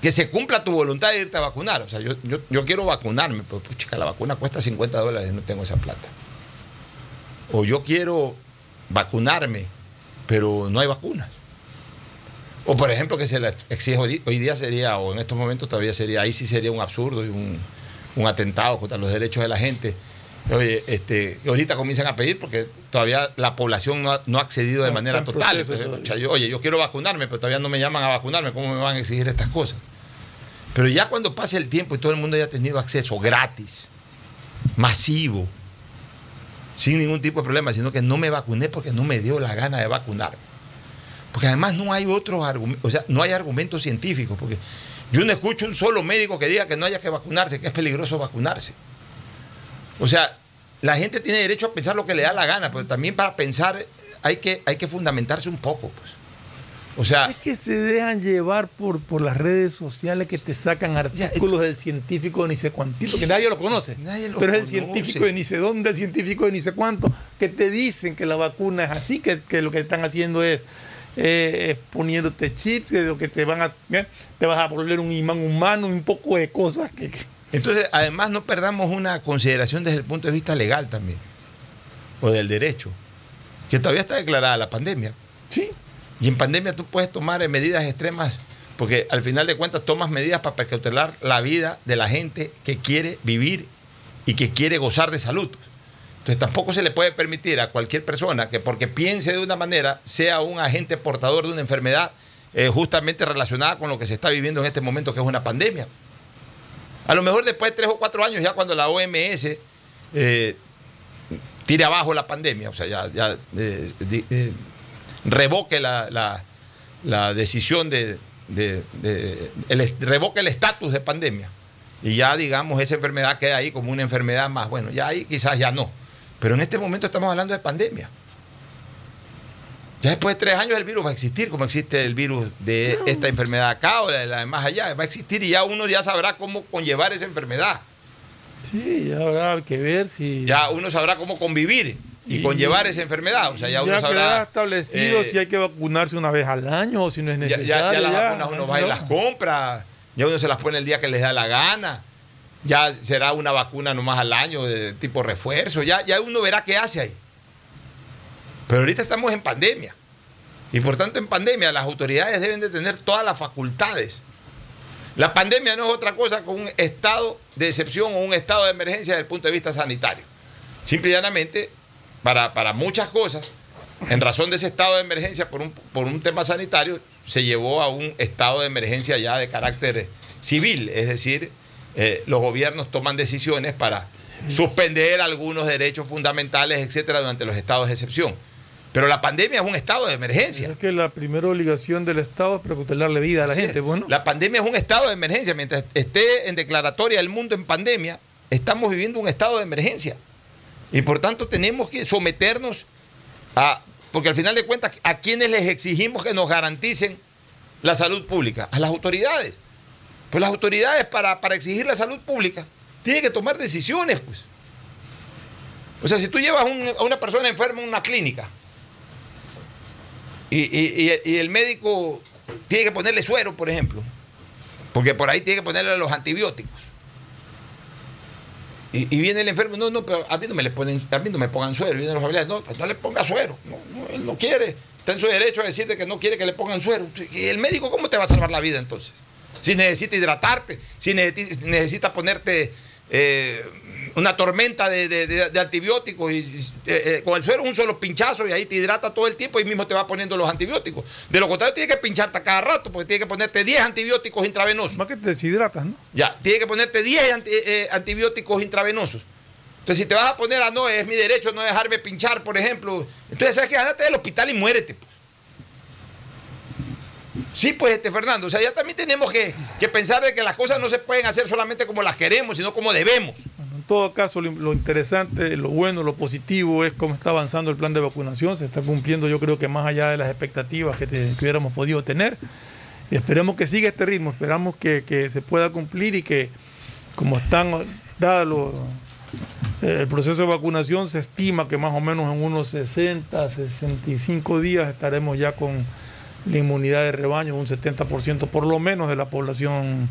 Speaker 1: que se cumpla tu voluntad de irte a vacunar. O sea, yo, yo, yo quiero vacunarme, pero pues, la vacuna cuesta 50 dólares, no tengo esa plata. O yo quiero vacunarme, pero no hay vacunas. O por ejemplo que se le exige hoy, hoy día sería, o en estos momentos todavía sería, ahí sí sería un absurdo y un, un atentado contra los derechos de la gente. Oye, este, ahorita comienzan a pedir porque todavía la población no ha, no ha accedido de
Speaker 5: No,
Speaker 1: manera total.
Speaker 5: proceso
Speaker 1: Entonces,
Speaker 5: todavía.
Speaker 1: o sea, yo- oye, yo quiero vacunarme, pero todavía no me llaman a vacunarme, ¿cómo me van a exigir estas cosas? Pero ya cuando pase el tiempo y todo el mundo haya tenido acceso gratis, masivo, sin ningún tipo de problema, sino que no me vacuné porque no me dio la gana de vacunarme. Porque además no hay otros argumentos, o sea, no hay argumentos científicos, porque yo no escucho un solo médico que diga que no haya que vacunarse, que es peligroso vacunarse. O sea, la gente tiene derecho a pensar lo que le da la gana, pero también para pensar hay que, hay que fundamentarse un poco, pues. O sea,
Speaker 5: Es que se dejan llevar por, por las redes sociales que te sacan artículos del científico de ni sé cuantito, que nadie lo conoce.
Speaker 1: Nadie lo
Speaker 5: pero es el científico de ni sé dónde, el científico de ni sé cuánto, que te dicen que la vacuna es así, que, que lo que están haciendo es, eh, es poniéndote chips, que lo que te van a, ¿eh? te vas a volver un imán humano, un poco de cosas que, que-
Speaker 1: Entonces, además no perdamos una consideración desde el punto de vista legal también, o del derecho, que todavía está declarada la pandemia.
Speaker 5: sí,
Speaker 1: Y en pandemia tú puedes tomar eh, medidas extremas, porque al final de cuentas tomas medidas para precautelar la vida de la gente que quiere vivir y que quiere gozar de salud. Entonces tampoco se le puede permitir a cualquier persona que porque piense de una manera sea un agente portador de una enfermedad eh, justamente relacionada con lo que se está viviendo en este momento, que es una pandemia. A lo mejor después de tres o cuatro años, ya cuando la OMS eh, tire abajo la pandemia, o sea, ya, ya, eh, eh, revoque la, la- decisión de, revoque el estatus de pandemia. Y ya digamos esa enfermedad queda ahí como una enfermedad más, bueno, ya ahí quizás ya no, pero en este momento estamos hablando de pandemia. Ya después de tres años el virus va a existir, como existe el virus de esta enfermedad acá o de la de más allá, va a existir y ya uno ya sabrá cómo conllevar esa enfermedad.
Speaker 5: sí, ya habrá que ver si...
Speaker 1: Ya uno sabrá cómo convivir y,
Speaker 5: Y-
Speaker 1: conllevar esa enfermedad. O sea, ya uno
Speaker 5: ya
Speaker 1: sabrá.
Speaker 5: queda establecido
Speaker 1: eh,
Speaker 5: si hay que vacunarse una vez al año o si no es necesario.
Speaker 1: ya- ya las vacunas uno va y las compra, ya uno se las pone el día que les da la gana, ya será una vacuna nomás al año de tipo refuerzo, ya, ya uno verá qué hace ahí. Pero ahorita estamos en pandemia. Y por tanto en pandemia las autoridades deben de tener todas las facultades. La pandemia no es otra cosa que un estado de excepción o un estado de emergencia desde el punto de vista sanitario. Simple y llanamente, para, para muchas cosas, en razón de ese estado de emergencia por un, por un tema sanitario, se llevó a un estado de emergencia ya de carácter civil. Es decir, eh, los gobiernos toman decisiones para suspender algunos derechos fundamentales, etcétera, durante los estados de excepción. Pero la pandemia es un estado de emergencia.
Speaker 5: Es que la primera obligación del Estado es precautelarle vida a la
Speaker 1: Así
Speaker 5: gente. Bueno,
Speaker 1: La pandemia es un estado de emergencia. Mientras esté en declaratoria el mundo en pandemia, estamos viviendo un estado de emergencia. Y por tanto tenemos que someternos a, porque al final de cuentas, ¿a quienes les exigimos que nos garanticen la salud pública? A las autoridades. Pues las autoridades para, para exigir la salud pública tienen que tomar decisiones, pues. O sea, si tú llevas un- a una persona enferma a una clínica y, y- y- el médico tiene que ponerle suero, por ejemplo, porque por ahí tiene que ponerle los antibióticos. Y, viene el enfermo, no, no, pero a mí no me, le ponen, a mí me pongan suero. Vienen los familiares, no, pues no le ponga suero. No, no, él no quiere. Está en su derecho a decirte que no quiere que le pongan suero. ¿Y el médico cómo te va a salvar la vida entonces? Si necesita hidratarte, si necesita, necesita ponerte eh, una tormenta de, de- de- de antibióticos y eh, eh, con el suero un solo pinchazo y ahí te hidrata todo el tiempo y mismo te va poniendo los antibióticos. De lo contrario, tiene que pincharte a cada rato porque tiene que ponerte 10 antibióticos intravenosos.
Speaker 5: más que te deshidratas, ¿no?
Speaker 1: Ya, tiene que ponerte 10 anti- eh, antibióticos intravenosos. Entonces, si te vas a poner a no, es mi derecho no dejarme pinchar, por ejemplo. Entonces, ¿sabes qué? Ándate del hospital y muérete. pues. Sí, pues, este Fernando. O sea, ya también tenemos que, que pensar de que las cosas no se pueden hacer solamente como las queremos, sino como debemos.
Speaker 5: En todo caso, lo, interesante, lo bueno, lo positivo es cómo está avanzando el plan de vacunación. Se está cumpliendo, yo creo que más allá de las expectativas que, te- hubiéramos podido tener. Y esperemos que siga este ritmo, esperamos que, que se pueda cumplir y que, como están dados eh, el proceso de vacunación, se estima que más o menos en unos 60, 65 días estaremos ya con la inmunidad de rebaño, un 70% por lo menos de la población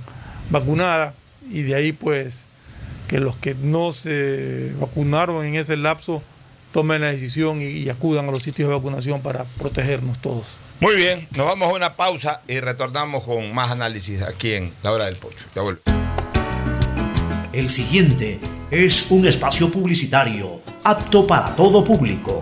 Speaker 5: vacunada. Y de ahí, pues, que los que no se vacunaron en ese lapso tomen la decisión y, y acudan a los sitios de vacunación para protegernos todos.
Speaker 1: Muy bien, nos vamos a una pausa y retornamos con más análisis aquí en La Hora del Pocho. Ya vuelvo.
Speaker 6: El siguiente es un espacio publicitario apto para todo público.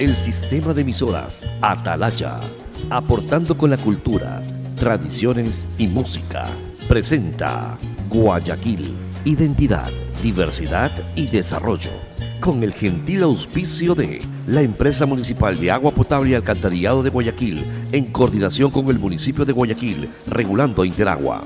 Speaker 7: El sistema de emisoras Atalaya, aportando con la cultura, tradiciones y música, presenta Guayaquil, identidad, diversidad y desarrollo, con el gentil auspicio de la empresa municipal de agua potable y alcantarillado de Guayaquil, en coordinación con el municipio de Guayaquil, regulando Interagua.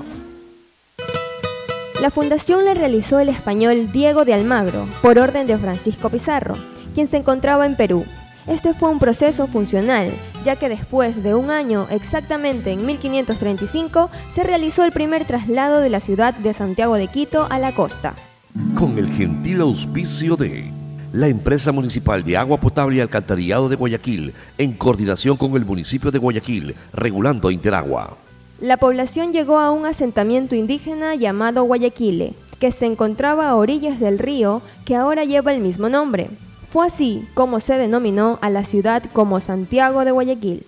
Speaker 8: La fundación la realizó el español Diego de Almagro, por orden de Francisco Pizarro, quien se encontraba en Perú. Este fue un proceso funcional, ya que después de un año, exactamente en 1535, se realizó el primer traslado de la ciudad de Santiago de Quito a la costa.
Speaker 7: con el gentil auspicio de la empresa municipal de agua potable y alcantarillado de Guayaquil, en coordinación con el municipio de Guayaquil, regulando Interagua.
Speaker 8: La población llegó a un asentamiento indígena llamado Guayaquile, que se encontraba a orillas del río que ahora lleva el mismo nombre. Fue así como se denominó a la ciudad como Santiago de Guayaquil.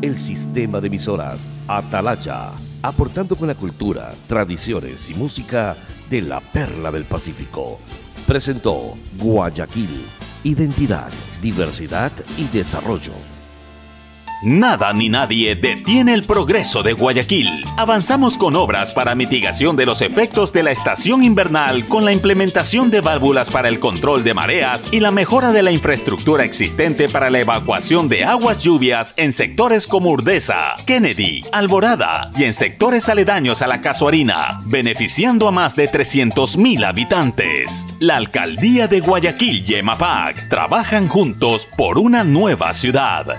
Speaker 7: El sistema de emisoras Atalaya, aportando con la cultura, tradiciones y música de la perla del Pacífico, presentó Guayaquil, identidad, diversidad y desarrollo.
Speaker 9: Nada ni nadie detiene el progreso de Guayaquil. Avanzamos con obras para mitigación de los efectos de la estación invernal con la implementación de válvulas para el control de mareas y la mejora de la infraestructura existente para la evacuación de aguas lluvias en sectores como Urdesa, Kennedy, Alborada y en sectores aledaños a la Casuarina, beneficiando a más de 300.000 habitantes. La alcaldía de Guayaquil y EMAPAC trabajan juntos por una nueva ciudad.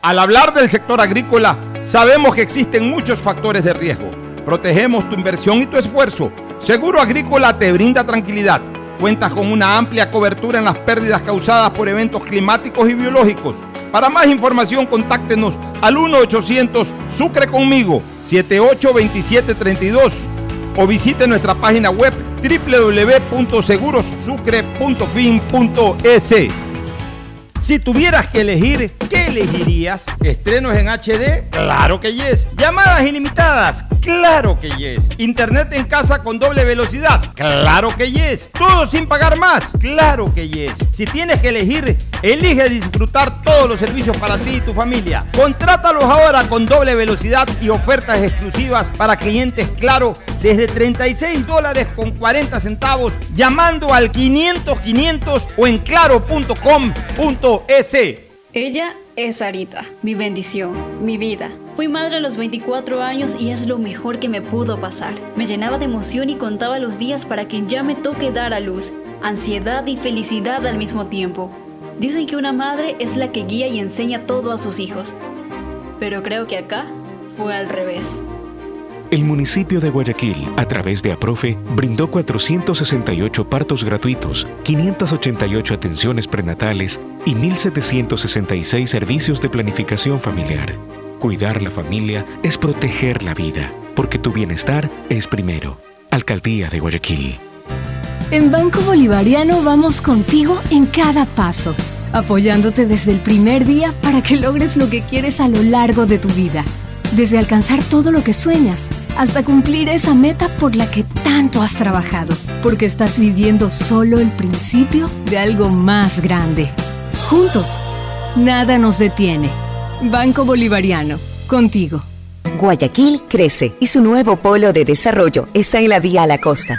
Speaker 1: Al hablar del sector agrícola, sabemos que existen muchos factores de riesgo. Protegemos tu inversión y tu esfuerzo. Seguro Agrícola te brinda tranquilidad. Cuentas con una amplia cobertura en las pérdidas causadas por eventos climáticos y biológicos. Para más información, contáctenos al 1-800 Sucre conmigo 782732 o visite nuestra página web www.segurosucre.fin.es. Si tuvieras que elegir, ¿qué elegirías? ¿Estrenos en HD? Claro que yes. ¿Llamadas ilimitadas? Claro que yes. ¿Internet en casa con doble velocidad? Claro que yes. ¿Todo sin pagar más? Claro que yes. Si tienes que elegir, elige disfrutar todos los servicios para ti y tu familia. Contrátalos ahora con doble velocidad y ofertas exclusivas para clientes Claro desde 36 dólares con 40 centavos llamando al 500 500 o en claro.com.es.
Speaker 10: Ella es Sarita, mi bendición, mi vida. Fui madre a los 24 años y es lo mejor que me pudo pasar. Me llenaba de emoción y contaba los días para que ya me toque dar a luz, ansiedad y felicidad al mismo tiempo. Dicen que una madre es la que guía y enseña todo a sus hijos. Pero creo que acá fue al revés.
Speaker 11: El municipio de Guayaquil, a través de APROFE, brindó 468 partos gratuitos, 588 atenciones prenatales y 1.766 servicios de planificación familiar. Cuidar la familia es proteger la vida, porque tu bienestar es primero. Alcaldía de Guayaquil.
Speaker 12: En Banco Bolivariano vamos contigo en cada paso, apoyándote desde el primer día para que logres lo que quieres a lo largo de tu vida. Desde alcanzar todo lo que sueñas hasta cumplir esa meta por la que tanto has trabajado, porque estás viviendo solo el principio de algo más grande. Juntos, nada nos detiene. Banco Bolivariano, contigo.
Speaker 13: Guayaquil crece y su nuevo polo de desarrollo está en la vía a la costa.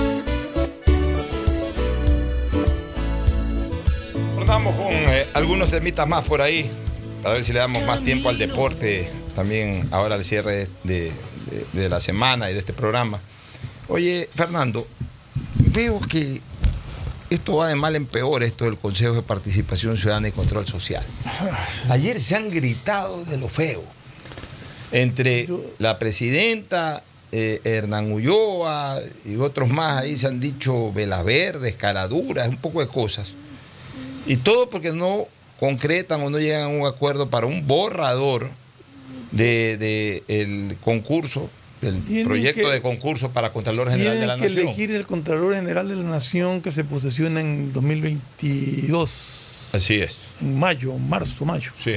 Speaker 14: Algunos temitas más por ahí, para ver si le damos más tiempo al deporte
Speaker 1: también ahora al cierre de, de- de la semana y de este programa. Oye, Fernando, veo que esto va de mal en peor, esto del Consejo de Participación Ciudadana y Control Social. [laughs] Ayer se han gritado de lo feo. Entre la presidenta, eh, Hernán Ulloa y otros más ahí se han dicho velas verdes, caraduras, un poco de cosas. Y todo porque no concretan o no llegan a un acuerdo para un borrador de, de el concurso, del
Speaker 5: Tienen
Speaker 1: proyecto
Speaker 5: que-
Speaker 1: de concurso para Contralor General de
Speaker 5: Tienen
Speaker 1: la
Speaker 5: que
Speaker 1: Nación.
Speaker 5: elegir el Contralor General de la Nación que se posesiona en 2022,
Speaker 1: Así es.
Speaker 5: en mayo, marzo, mayo.
Speaker 1: Sí.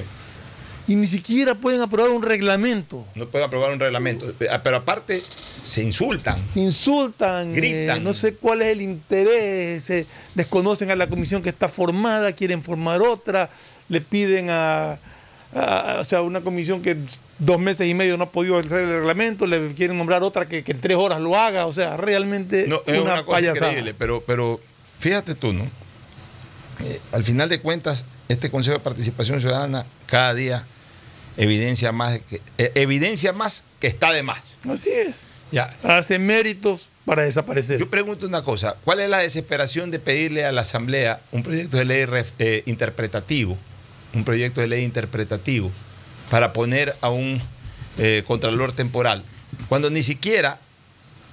Speaker 5: Y ni siquiera pueden aprobar un reglamento.
Speaker 1: No pueden aprobar un reglamento. Ah, Pero aparte, se insultan.
Speaker 5: Se insultan,
Speaker 1: Gritan.
Speaker 5: eh, no sé cuál es el interés, se desconocen a la comisión que está formada, quieren formar otra, le piden a, a- o sea, una comisión que dos meses y medio no ha podido hacer el reglamento, le quieren nombrar otra que, que en tres horas lo haga, o sea, realmente
Speaker 1: No, es
Speaker 5: una,
Speaker 1: una, cosa
Speaker 5: payasada.
Speaker 1: increíble, pero, pero fíjate tú, ¿no? Eh, al final de cuentas, este Consejo de Participación Ciudadana cada día evidencia más que, eh, evidencia más que está de más.
Speaker 5: Así es.
Speaker 1: Ya.
Speaker 5: Hace méritos para desaparecer.
Speaker 1: Yo pregunto una cosa, ¿cuál es la desesperación de pedirle a la Asamblea un proyecto de ley eh, interpretativo, un proyecto de ley interpretativo para poner a un eh, contralor temporal, cuando ni siquiera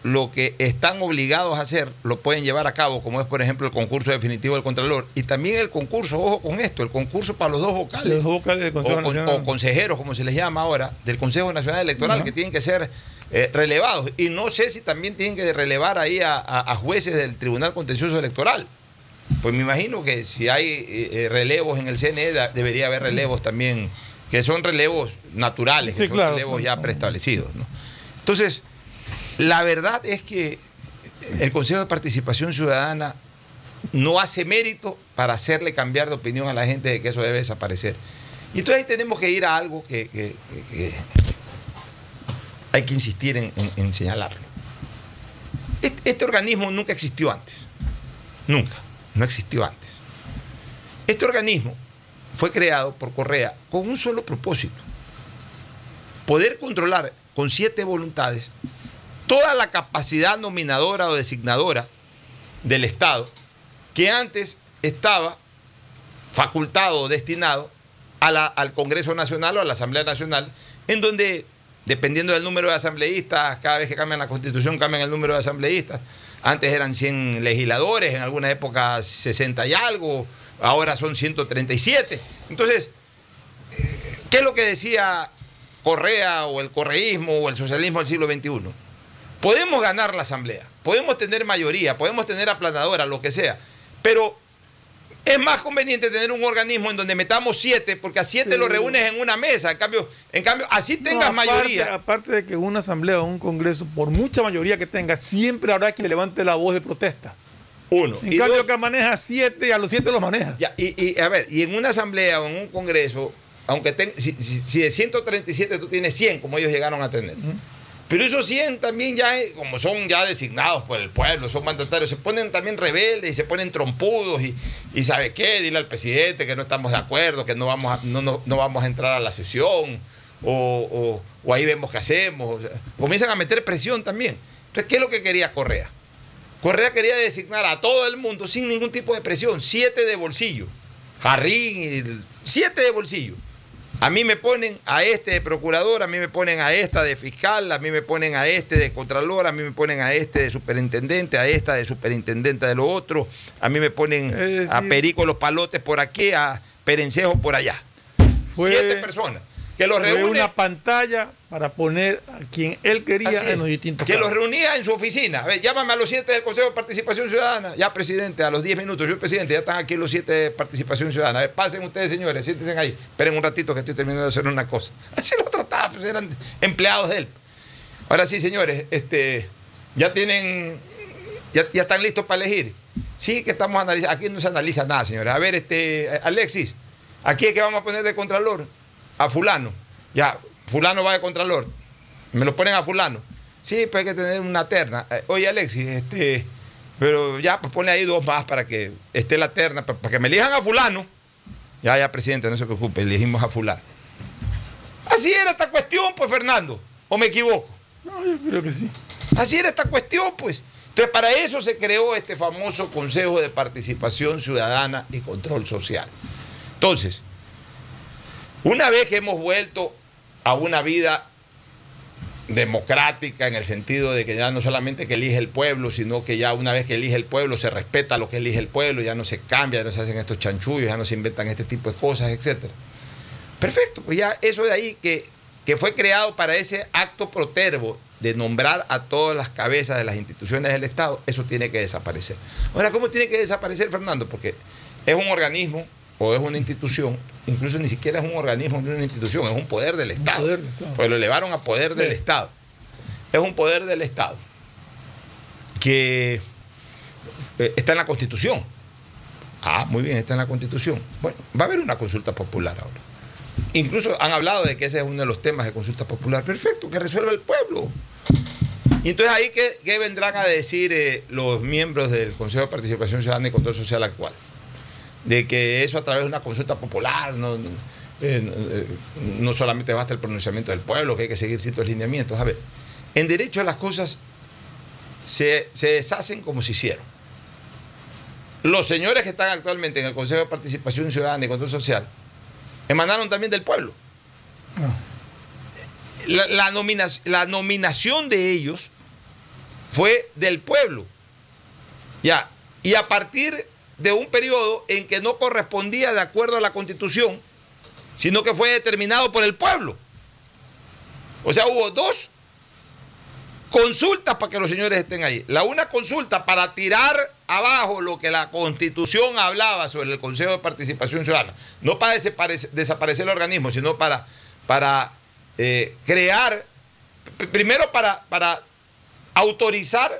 Speaker 1: lo que están obligados a hacer lo pueden llevar a cabo, como es por ejemplo el concurso definitivo del contralor y también el concurso, ojo con esto, el concurso para los dos vocales,
Speaker 5: Los dos vocales del Consejo
Speaker 1: o, con-
Speaker 5: Nacional.
Speaker 1: o consejeros, como se les llama ahora, del Consejo Nacional Electoral, que tienen que ser eh, relevados. Y no sé si también tienen que relevar ahí a, a- a jueces del Tribunal Contencioso Electoral. Pues me imagino que si hay eh, eh, relevos en el CNE, da- debería haber relevos también, que son relevos naturales, que son
Speaker 5: claro,
Speaker 1: relevos ya preestablecidos. ¿no? Entonces, la verdad es que el Consejo de Participación Ciudadana no hace mérito para hacerle cambiar de opinión a la gente de que eso debe desaparecer. Y entonces ahí tenemos que ir a algo que, hay que insistir en, señalarlo. Este organismo nunca existió antes. Nunca. No existió antes. Este organismo fue creado por Correa con un solo propósito. Poder controlar con siete voluntades toda la capacidad nominadora o designadora del Estado que antes estaba facultado o destinado a la- al Congreso Nacional o a la Asamblea Nacional, en donde, dependiendo del número de asambleístas, cada vez que cambian la constitución, cambian el número de asambleístas. Antes eran 100 legisladores, en alguna época 60 y algo, ahora son 137. Entonces, eh, ¿qué es lo que decía Correa o el correísmo o el socialismo del siglo XXI? Podemos ganar la asamblea, podemos tener mayoría, podemos tener aplanadora, lo que sea, pero es más conveniente tener un organismo en donde metamos siete, porque a siete
Speaker 5: Sí.
Speaker 1: lo reúnes en una mesa. En cambio, en cambio así tengas
Speaker 5: No, aparte-
Speaker 1: mayoría.
Speaker 5: Aparte de que una asamblea o un congreso, por mucha mayoría que tenga, siempre habrá quien levante la voz de protesta.
Speaker 1: Uno.
Speaker 5: En
Speaker 1: Y
Speaker 5: cambio,
Speaker 1: dos-
Speaker 5: que maneja siete, a los siete los maneja.
Speaker 1: Ya, y, y, a ver, y en una asamblea o en un congreso, aunque ten- si, si- si de 137 tú tienes 100, como ellos llegaron a tener, pero esos 100 también ya, eh, como son ya designados por el pueblo, son mandatarios, se ponen también rebeldes y se ponen trompudos y, y ¿sabe qué? Dile al presidente que no estamos de acuerdo, que no vamos a, no, no, no vamos a entrar a la sesión, o, o- ahí vemos qué hacemos. comienzan a meter presión también. Entonces, ¿qué es lo que quería Correa? Correa quería designar a todo el mundo sin ningún tipo de presión, siete de bolsillo. Jarrín, siete de bolsillo. A mí me ponen a este de procurador, a mí me ponen a esta de fiscal, a mí me ponen a este de contralor, a mí me ponen a este de superintendente, a esta de superintendente de lo otro, a mí me ponen a Perico los palotes por aquí, a Perencejo por allá.
Speaker 5: Fue-
Speaker 1: Siete personas. Que los reúne
Speaker 5: una pantalla para poner a quien él quería en los distintos
Speaker 1: Que los reunía en su oficina. A ver, llámame a los siete del Consejo de Participación Ciudadana. Ya, presidente, a los 10 minutos. Yo, presidente, ya están aquí los siete de Participación Ciudadana. A ver, pasen ustedes, señores, siéntense ahí. Esperen un ratito que estoy terminando de hacer una cosa. [laughs] Así lo trataba, pues eran empleados de él. Ahora sí, señores, este, ya tienen, ya, ya están listos para elegir. Sí, que estamos analizando. Aquí no se analiza nada, señores. A ver, este, Alexis, aquí es que vamos a poner de Contralor a Fulano. Ya, Fulano va de Contralor. Me lo ponen a Fulano. Sí, pues hay que tener una terna. Eh, Oye, Alexis, este, pero ya, pues pone ahí dos más para que esté la terna, pa- para, que me elijan a Fulano. Ya, ya, presidente, no se preocupe, elegimos a Fulano. Así era esta cuestión, pues, Fernando. ¿O me equivoco?
Speaker 5: No, yo creo que sí.
Speaker 1: Así era esta cuestión, pues. Entonces, para eso se creó este famoso Consejo de Participación Ciudadana y Control Social. Entonces, una vez que hemos vuelto a una vida democrática en el sentido de que ya no solamente que elige el pueblo, sino que ya una vez que elige el pueblo se respeta lo que elige el pueblo, ya no se cambia, ya no se hacen estos chanchullos, ya no se inventan este tipo de cosas, etcétera. Perfecto, pues ya eso de ahí que, que fue creado para ese acto protervo de nombrar a todas las cabezas de las instituciones del Estado, eso tiene que desaparecer. Ahora, ¿cómo tiene que desaparecer, Fernando? Porque es un organismo o es una institución, incluso ni siquiera es un organismo ni una institución, es un poder del Estado.
Speaker 5: poder del Estado.
Speaker 1: Pues lo elevaron a poder del. Estado. Es un poder del Estado que eh, está en la Constitución. Ah, muy bien, está en la Constitución. Bueno, va a haber una consulta popular ahora. Incluso han hablado de que ese es uno de los temas de consulta popular. Perfecto, que resuelva el pueblo. Y entonces ahí, ¿qué, qué vendrán a decir eh, los miembros del Consejo de Participación Ciudadana y Control Social actual? De que eso a través de una consulta popular no, eh, no, eh, no solamente basta el pronunciamiento del pueblo, que hay que seguir ciertos lineamientos. A ver, en derecho las cosas se, se deshacen como se hicieron. Los señores que están actualmente en el Consejo de Participación Ciudadana y Control Social emanaron también del pueblo. La, la nomina- la nominación de ellos fue del pueblo. Ya. Y a partir de un periodo en que no correspondía de acuerdo a la constitución, sino que fue determinado por el pueblo. O sea, hubo dos consultas para que los señores estén ahí. La una consulta para tirar abajo lo que la constitución hablaba sobre el Consejo de Participación Ciudadana. No para desaparece- desaparecer el organismo, sino para, para eh, crear, primero para, para autorizar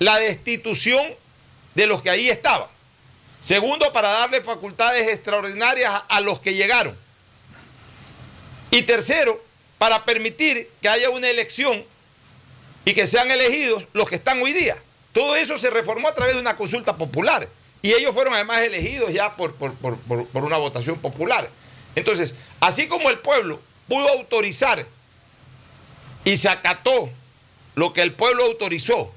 Speaker 1: la destitución de los que ahí estaban. Segundo, para darle facultades extraordinarias a- los que llegaron. Y tercero, para permitir que haya una elección y que sean elegidos los que están hoy día. Todo eso se reformó a través de una consulta popular. Y ellos fueron además elegidos ya por- por- por- por una votación popular. Entonces, así como el pueblo pudo autorizar y se acató lo que el pueblo autorizó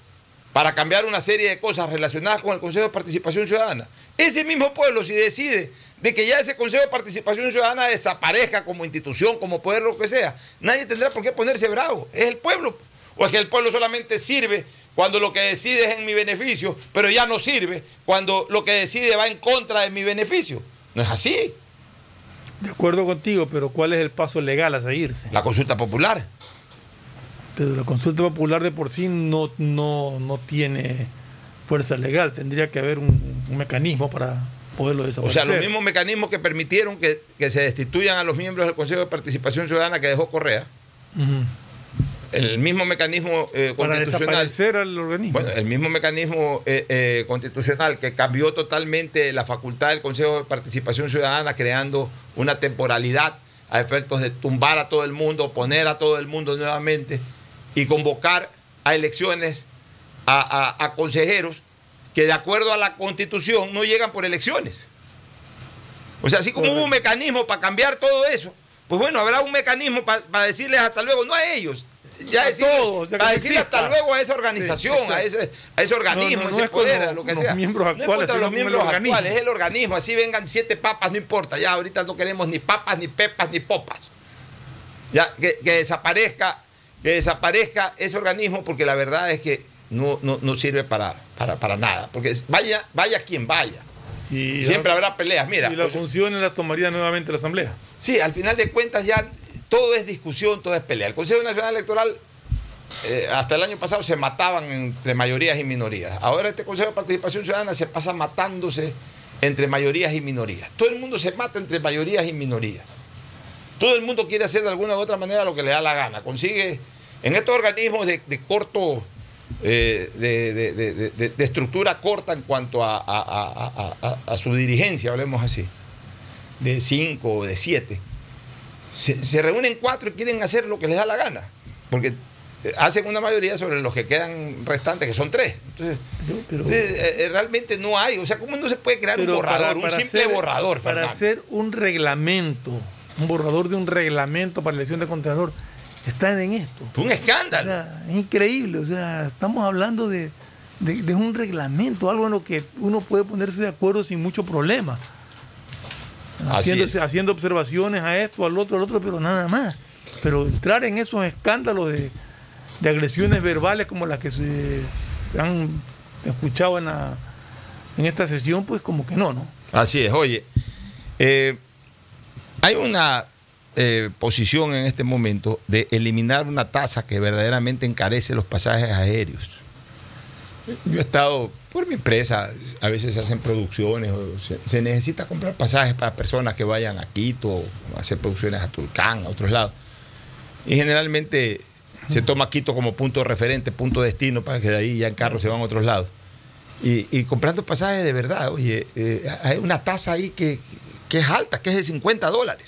Speaker 1: para cambiar una serie de cosas relacionadas con el Consejo de Participación Ciudadana, ese mismo pueblo si decide de que ya ese Consejo de Participación Ciudadana desaparezca como institución, como poder, lo que sea, nadie tendrá por qué ponerse bravo. Es el pueblo. O es que el pueblo solamente sirve cuando lo que decide es en mi beneficio, pero ya no sirve cuando lo que decide va en contra de mi beneficio. No es así.
Speaker 5: De acuerdo contigo, pero ¿cuál es el paso legal a seguirse?
Speaker 1: La consulta popular.
Speaker 5: Pero la consulta popular de por sí no, no, no tiene fuerza legal. Tendría que haber un, un mecanismo para poderlo
Speaker 1: O
Speaker 5: desaparecer.
Speaker 1: sea, los mismos mecanismos que permitieron que, que se destituyan a los miembros del Consejo de Participación Ciudadana que dejó Correa, el mismo mecanismo eh,
Speaker 5: Para
Speaker 1: constitucional.
Speaker 5: desaparecer al organismo.
Speaker 1: Bueno, el mismo mecanismo eh, eh, constitucional que cambió totalmente la facultad del Consejo de Participación Ciudadana, creando una temporalidad a efectos de tumbar a todo el mundo, poner a todo el mundo nuevamente y convocar a elecciones a, a- a consejeros que de acuerdo a la constitución no llegan por elecciones. O sea, así como hubo un mecanismo para cambiar todo eso, pues bueno, habrá un mecanismo pa- para decirles hasta luego, no a ellos, ya
Speaker 5: todos, que
Speaker 1: para
Speaker 5: no
Speaker 1: decirle hasta luego a esa organización,
Speaker 5: Sí,
Speaker 1: a, ese, a ese organismo,
Speaker 5: No, no, no
Speaker 1: ese
Speaker 5: es
Speaker 1: poder, a lo que sea.
Speaker 5: miembros
Speaker 1: no es los miembros
Speaker 5: organismo.
Speaker 1: actuales, es el organismo. Así vengan siete papas, no importa. Ya ahorita no queremos ni papas, ni pepas, ni popas. Ya, que, que desaparezca, que desaparezca ese organismo, porque la verdad es que no, no, no sirve para, para, para nada. Porque vaya, vaya quien vaya.
Speaker 5: Y
Speaker 1: Siempre habrá peleas. Mira,
Speaker 5: y las
Speaker 1: pues,
Speaker 5: funciones las tomaría nuevamente la Asamblea.
Speaker 1: Sí, al final de cuentas ya todo es discusión, todo es pelea. El Consejo Nacional Electoral eh, hasta el año pasado se mataban entre mayorías y minorías. Ahora este Consejo de Participación Ciudadana se pasa matándose entre mayorías y minorías. Todo el mundo se mata entre mayorías y minorías. Todo el mundo quiere hacer de alguna u otra manera lo que le da la gana. Consigue en estos organismos de, de corto, eh, de, de- de- de- de- de estructura corta en cuanto a, a- a- a- a- a su dirigencia, hablemos así, de cinco o de siete, se, se reúnen cuatro y quieren hacer lo que les da la gana. Porque eh, hacen una mayoría sobre los que quedan restantes, que son tres. Entonces, entonces, eh, realmente no hay. O sea, ¿cómo no se puede crear un
Speaker 5: Pero
Speaker 1: borrador,
Speaker 5: para-
Speaker 1: un
Speaker 5: para
Speaker 1: simple
Speaker 5: hacer-
Speaker 1: borrador,
Speaker 5: Para
Speaker 1: Fernando?
Speaker 5: hacer un reglamento un borrador de un reglamento para la elección de contralor, están en esto.
Speaker 1: Un escándalo.
Speaker 5: O sea, es increíble, o sea, estamos hablando de, de- de un reglamento, algo en lo que uno puede ponerse de acuerdo sin mucho problema. Haciéndose- haciendo observaciones a esto, al otro, al otro, pero nada más. Pero entrar en esos escándalos de, de agresiones verbales como las que se, se han escuchado en, la, en esta sesión, pues como que no, ¿no?
Speaker 1: Así es, oye, eh, hay una eh, posición en este momento de eliminar una tasa que verdaderamente encarece los pasajes aéreos. Yo he estado, por mi empresa, a veces se hacen producciones, se, necesita comprar pasajes para personas que vayan a Quito, hacer producciones a Tulcán, a otros lados. Y generalmente se toma Quito como punto referente, punto destino, para que de ahí ya en carro se van a otros lados. Y, y comprando pasajes de verdad, oye, eh, hay una tasa ahí que, que es alta, que es de 50 dólares.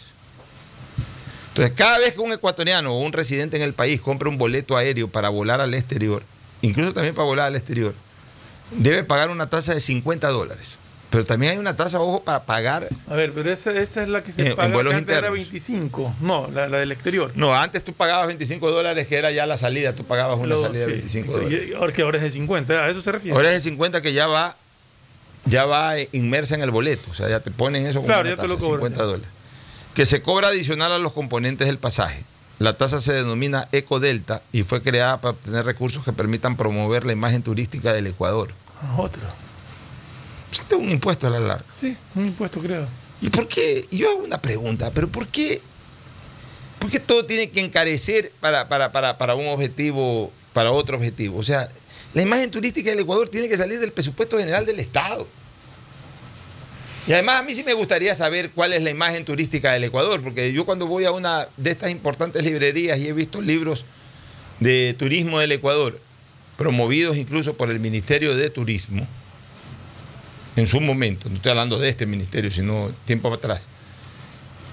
Speaker 1: Entonces, cada vez que un ecuatoriano o un residente en el país compra un boleto aéreo para volar al exterior, incluso también para volar al exterior, debe pagar una tasa de 50 dólares. Pero también hay una tasa, ojo, para pagar.
Speaker 5: A ver, pero esa, esa es la que se
Speaker 1: En- en
Speaker 5: paga,
Speaker 1: vuelos
Speaker 5: que antes era
Speaker 1: internos.
Speaker 5: 25. No, la, la del exterior.
Speaker 1: No, antes tú pagabas 25 dólares, que era ya la salida, tú pagabas una salida de
Speaker 5: sí,
Speaker 1: 25
Speaker 5: sí,
Speaker 1: dólares.
Speaker 5: Ahora que ahora es de 50, a eso se refiere.
Speaker 1: Ahora es de 50 que ya va, ya va inmersa en el boleto. O sea, ya te ponen eso como
Speaker 5: Claro,
Speaker 1: una
Speaker 5: ya te lo
Speaker 1: tasa,
Speaker 5: cobran,
Speaker 1: 50
Speaker 5: ya.
Speaker 1: dólares. Que se cobra adicional a los componentes del pasaje. La tasa se denomina Ecodelta y fue creada para obtener recursos que permitan promover la imagen turística del Ecuador.
Speaker 5: Ah, Otro.
Speaker 1: Este es un impuesto a la larga.
Speaker 5: Sí, un impuesto, creo.
Speaker 1: ¿Y por qué? Yo hago una pregunta, pero ¿por qué, por qué todo tiene que encarecer para, para, para, para un objetivo, para otro objetivo? O sea, la imagen turística del Ecuador tiene que salir del presupuesto general del Estado. Y además a mí sí me gustaría saber cuál es la imagen turística del Ecuador, porque yo cuando voy a una de estas importantes librerías y he visto libros de turismo del Ecuador, promovidos incluso por el Ministerio de Turismo, en su momento, no estoy hablando de este ministerio, sino tiempo atrás,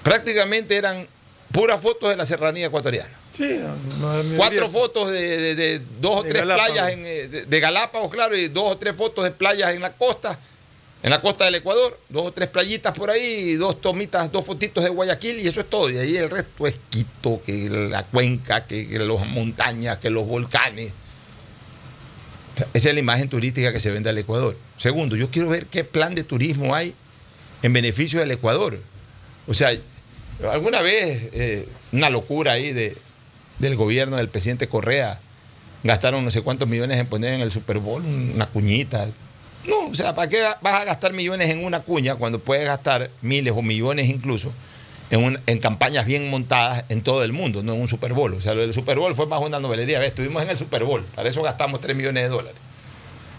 Speaker 1: prácticamente eran puras fotos de la serranía ecuatoriana.
Speaker 5: Sí, no, no,
Speaker 1: Cuatro fotos de, de- de dos o
Speaker 5: De
Speaker 1: tres
Speaker 5: Galápagos.
Speaker 1: playas en, eh, de Galápagos, claro, y dos o tres fotos de playas en la costa, en la costa del Ecuador, dos o tres playitas por ahí, dos tomitas, dos fotitos de Guayaquil, y eso es todo. Y ahí el resto es Quito, que la cuenca, que, que las montañas, que los volcanes. Esa es la imagen turística que se vende al Ecuador. Segundo, yo quiero ver qué plan de turismo hay en beneficio del Ecuador. O sea, alguna vez eh, una locura ahí de, del gobierno del presidente Correa, gastaron no sé cuántos millones en poner en el Super Bowl una cuñita. No, o sea, ¿para qué vas a gastar millones en una cuña cuando puedes gastar miles o millones incluso en, un- en campañas bien montadas en todo el mundo, no en un Super Bowl? O sea, lo del Super Bowl fue más una novelería. ¿ves? Estuvimos en el Super Bowl, para eso gastamos 3 millones de dólares.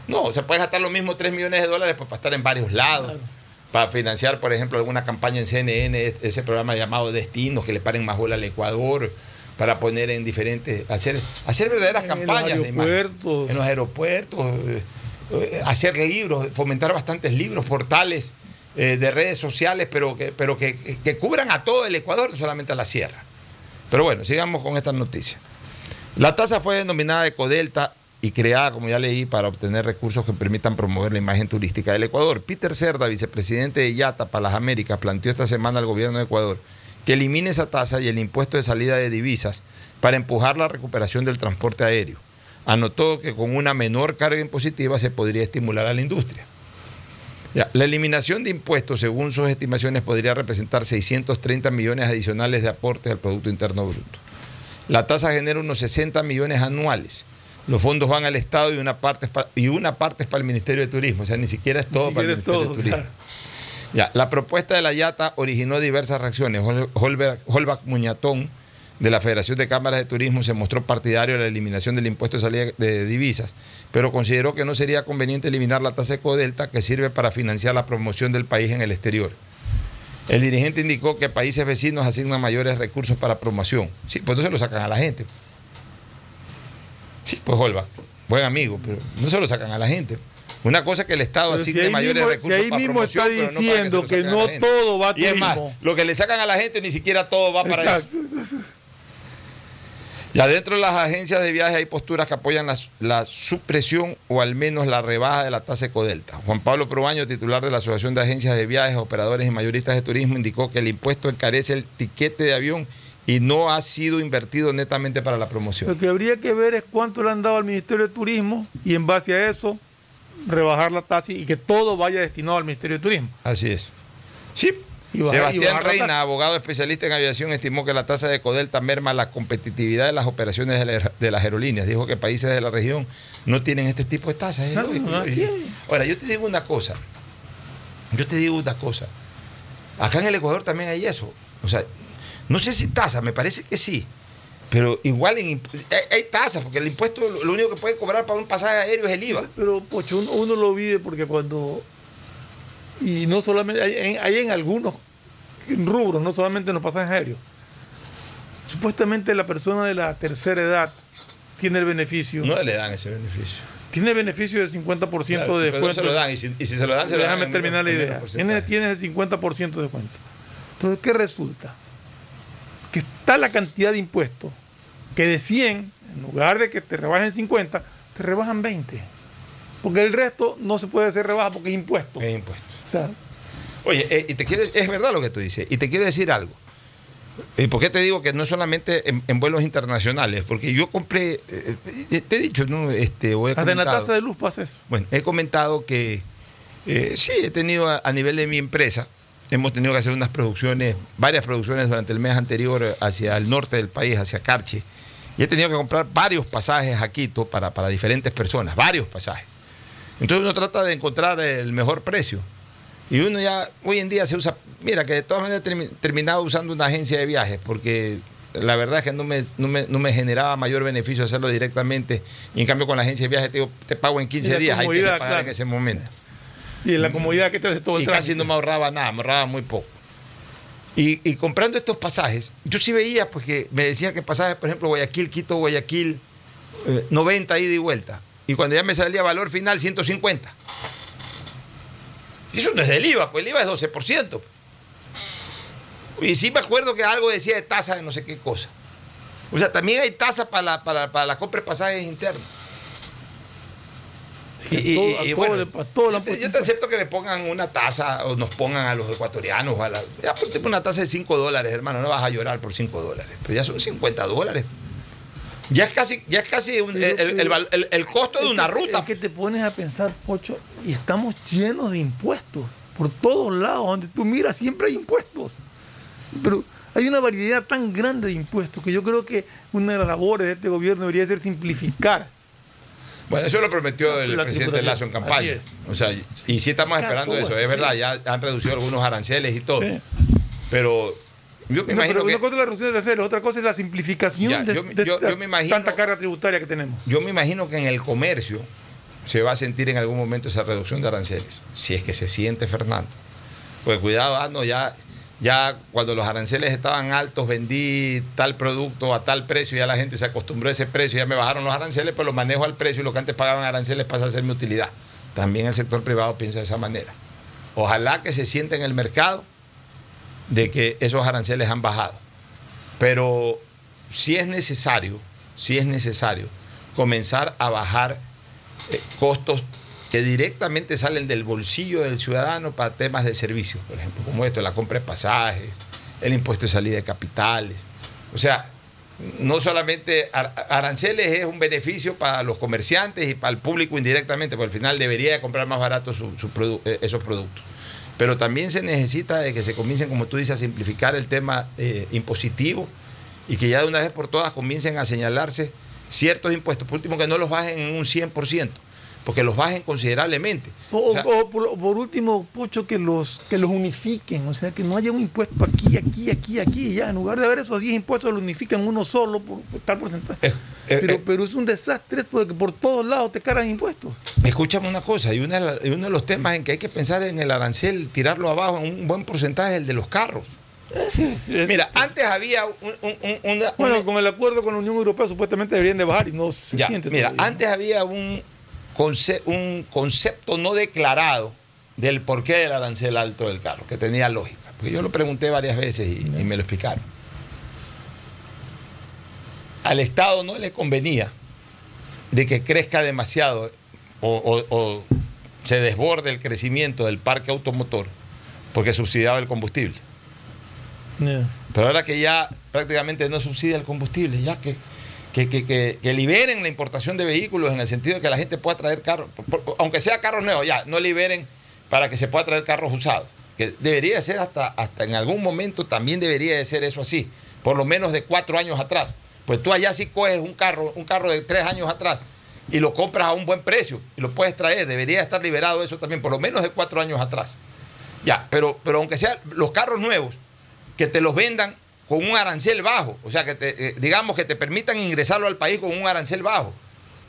Speaker 1: No, o sea, puedes gastar lo mismo 3 millones de dólares pues, para estar en varios lados, para financiar, por ejemplo, alguna campaña en CNN, ese programa llamado Destinos, que le paren más bola al Ecuador, para poner en diferentes, hacer, hacer verdaderas
Speaker 5: En los
Speaker 1: campañas de imagen.
Speaker 5: aeropuertos.
Speaker 1: en los aeropuertos, eh, hacer libros, fomentar bastantes libros, portales eh, de redes sociales, pero que, pero que, que cubran a todo el Ecuador, no solamente a la sierra. Pero bueno, sigamos con estas noticias. La tasa fue denominada Ecodelta y creada, como ya leí, para obtener recursos que permitan promover la imagen turística del Ecuador. Peter Cerda, vicepresidente de IATA para las Américas, planteó esta semana al gobierno de Ecuador que elimine esa tasa y el impuesto de salida de divisas para empujar la recuperación del transporte aéreo. Anotó que con una menor carga impositiva se podría estimular a la industria. Ya, la eliminación de impuestos, según sus estimaciones, podría representar 630 millones adicionales de aportes al Producto Interno Bruto. La tasa genera unos 60 millones anuales. Los fondos van al Estado y una parte es pa- y una parte es para el Ministerio de Turismo. O sea, ni siquiera es todo para el Ministerio
Speaker 5: todo,
Speaker 1: de Turismo.
Speaker 5: claro.
Speaker 1: Ya, la propuesta de la IATA originó diversas reacciones. Holbach Muñatón, de la Federación de Cámaras de Turismo, se mostró partidario de la eliminación del impuesto de salida de divisas, pero consideró que no sería conveniente eliminar la tasa Ecodelta que sirve para financiar la promoción del país en el exterior. El dirigente indicó que países vecinos asignan mayores recursos para promoción. Sí, pues no se lo sacan a la gente. Sí, pues Holbach, buen amigo, pero no se lo sacan a la gente. Una cosa es que el Estado
Speaker 5: Pero si
Speaker 1: asigne
Speaker 5: ahí
Speaker 1: mayores
Speaker 5: mismo-
Speaker 1: recursos
Speaker 5: si ahí
Speaker 1: para
Speaker 5: mismo
Speaker 1: promoción,
Speaker 5: está
Speaker 1: no
Speaker 5: diciendo
Speaker 1: lo
Speaker 5: que
Speaker 1: a
Speaker 5: no todo va a
Speaker 1: Y es más,
Speaker 5: turismo.
Speaker 1: lo que le sacan a la gente ni siquiera todo va para
Speaker 5: Exacto.
Speaker 1: eso. Ya dentro de las agencias de viaje hay posturas que apoyan la, la supresión o al menos la rebaja de la tasa Ecodelta. Juan Pablo Probaño, titular de la Asociación de Agencias de Viajes, Operadores y Mayoristas de Turismo, indicó que el impuesto encarece el tiquete de avión y no ha sido invertido netamente para la promoción.
Speaker 5: Lo que habría que ver es cuánto le han dado al Ministerio de Turismo y en base a eso rebajar la tasa y que todo vaya destinado al Ministerio de Turismo.
Speaker 1: Así es. Sí. Sebastián Reina, abogado especialista en aviación, estimó que la tasa de Codelta merma la competitividad de las operaciones de, la- de las aerolíneas. Dijo que países de la región no tienen este tipo de tasas.
Speaker 5: No, no.
Speaker 1: Ahora, yo te digo una cosa. Yo te digo una cosa. Acá en el Ecuador también hay eso. O sea, no sé si tasa, me parece que sí. Pero igual en imp- hay, hay tasas, porque el impuesto lo, lo único que pueden cobrar para un pasaje aéreo es el IVA.
Speaker 5: Pero, Pocho, uno, uno lo vive porque cuando. Y no solamente. Hay, en- hay en algunos rubros, no solamente en los pasajes aéreos. Supuestamente la persona de la tercera edad tiene el beneficio.
Speaker 1: No le dan ese beneficio.
Speaker 5: Tiene el beneficio del 50%
Speaker 1: Claro,
Speaker 5: de
Speaker 1: no
Speaker 5: descuento.
Speaker 1: se lo dan, y si- y si se lo dan, se lo dan
Speaker 5: Déjame terminar la
Speaker 1: menos-
Speaker 5: idea. Tiene, tiene el 50% de descuento. Entonces, ¿qué resulta? Que está la cantidad de impuestos que de 100, en lugar de que te rebajen 50, te rebajan 20. Porque el resto no se puede hacer rebaja porque es impuesto.
Speaker 1: Es impuesto.
Speaker 5: O sea,
Speaker 1: Oye, eh, y te quiero, es verdad lo que tú dices. Y te quiero decir algo. ¿Y por qué te digo que no solamente en, en vuelos internacionales? Porque yo compré, eh, eh, te he dicho, ¿no? Este, o he
Speaker 5: hasta en la tasa de luz pasa eso.
Speaker 1: Bueno, he comentado que eh, sí, he tenido a, a nivel de mi empresa, hemos tenido que hacer unas producciones, varias producciones durante el mes anterior eh, hacia el norte del país, hacia Carche. Y he tenido que comprar varios pasajes a Quito para, para diferentes personas, varios pasajes. Entonces uno trata de encontrar el mejor precio. Y uno ya, hoy en día se usa, mira que de todas maneras he termi- terminado usando una agencia de viajes, porque la verdad es que no me, no me, no me generaba mayor beneficio hacerlo directamente. Y en cambio con la agencia de viajes te, digo, te pago en 15
Speaker 5: Y la
Speaker 1: días, que
Speaker 5: comodidad,
Speaker 1: pagar
Speaker 5: claro.
Speaker 1: en ese momento.
Speaker 5: Y en la comodidad que te hace todo el
Speaker 1: Y casi
Speaker 5: trámite.
Speaker 1: no me ahorraba nada, me ahorraba muy poco. Y, y comprando estos pasajes, yo sí veía, pues que me decían que pasajes, por ejemplo, Guayaquil, Quito, Guayaquil, eh, 90 ida y vuelta. Y cuando ya me salía valor final, 150. Y eso no es del IVA, pues el IVA es 12%. Y sí me acuerdo que algo decía de tasa de no sé qué cosa. O sea, también hay tasa para la, para, para la compra de pasajes internos. Y, y-
Speaker 5: todo-
Speaker 1: y- y bueno,
Speaker 5: le- le
Speaker 1: yo, te acepto que me pongan una tasa o nos pongan a los ecuatorianos. A la, ya ponte una tasa de 5 dólares, hermano. No vas a llorar por 5 dólares. Pero ya son 50 dólares. Ya es casi, ya es casi un- el, el- el val- el- el costo de una
Speaker 5: que-
Speaker 1: ruta.
Speaker 5: Es que te pones a pensar, Pocho, y estamos llenos de impuestos. Por todos lados, donde tú miras, siempre hay impuestos. Pero hay una variedad tan grande de impuestos que yo creo que una de las labores de este gobierno debería ser simplificar.
Speaker 1: Bueno, eso lo prometió el
Speaker 5: La
Speaker 1: presidente. Lazo en campaña. O sea, y sí estamos esperando eso, es verdad, ya han reducido algunos aranceles y todo.
Speaker 5: Sí.
Speaker 1: Pero yo me
Speaker 5: No,
Speaker 1: imagino
Speaker 5: pero
Speaker 1: que
Speaker 5: una cosa es la reducción de aranceles, otra cosa es la simplificación
Speaker 1: Ya,
Speaker 5: de,
Speaker 1: yo-
Speaker 5: de
Speaker 1: yo- yo me imagino-
Speaker 5: tanta carga tributaria que tenemos.
Speaker 1: Yo me imagino que en el comercio se va a sentir en algún momento esa reducción de aranceles. Si es que se siente, Fernando. Pues cuidado, ah, no, ya, ya cuando los aranceles estaban altos, vendí tal producto a tal precio, ya la gente se acostumbró a ese precio, ya me bajaron los aranceles, pues lo manejo al precio y lo que antes pagaban aranceles pasa a ser mi utilidad. También el sector privado piensa de esa manera. Ojalá que se sienta en el mercado de que esos aranceles han bajado. Pero si es necesario, si es necesario comenzar a bajar eh, costos que directamente salen del bolsillo del ciudadano para temas de servicios, por ejemplo, como esto, la compra de pasajes, el impuesto de salida de capitales. O sea, no solamente ar- aranceles es un beneficio para los comerciantes y para el público indirectamente, porque al final debería de comprar más barato eh, esos productos. Pero también se necesita de que se comiencen, como tú dices, a simplificar el tema eh, impositivo y que ya de una vez por todas comiencen a señalarse ciertos impuestos. Por último, que no los bajen en un 100%, porque los bajen considerablemente.
Speaker 5: O,
Speaker 1: O sea,
Speaker 5: o por, por último, Pocho, que los, que los unifiquen, o sea, que no haya un impuesto aquí, aquí, aquí, aquí, ya. En lugar de haber esos 10 impuestos, los unifican uno solo por, por tal porcentaje.
Speaker 1: eh,
Speaker 5: pero,
Speaker 1: eh,
Speaker 5: pero es un desastre esto de que por todos lados te cargan impuestos.
Speaker 1: Escúchame una cosa, y una y uno de los temas en que hay que pensar en el arancel, tirarlo abajo en un buen porcentaje, es el de los carros. Mira, antes había un- un- un- una,
Speaker 5: Bueno,
Speaker 1: una-
Speaker 5: con el acuerdo con la Unión Europea supuestamente deberían de bajar y no se
Speaker 1: Ya,
Speaker 5: siente
Speaker 1: mira,
Speaker 5: todavía.
Speaker 1: antes había un, conce- un concepto no declarado del porqué del arancel alto del carro, que tenía lógica. Porque yo lo pregunté varias veces y, y me lo explicaron. al Estado no le convenía de que crezca demasiado o, o- o se desborde el crecimiento del parque automotor porque subsidiaba el combustible. Pero ahora que ya prácticamente no subsidia el combustible, ya que, que, que- que- que liberen la importación de vehículos en el sentido de que la gente pueda traer carros, aunque sea carros nuevos, ya, no liberen para que se pueda traer carros usados. Que debería ser hasta, hasta en algún momento también debería de ser eso así, por lo menos de cuatro años atrás. Pues tú allá sí coges un carro, un carro de tres años atrás y lo compras a un buen precio y lo puedes traer. Debería estar liberado eso también, por lo menos de cuatro años atrás. Ya, pero, pero aunque sean los carros nuevos, que te los vendan con un arancel bajo, o sea, que te, eh, digamos que te permitan ingresarlo al país con un arancel bajo,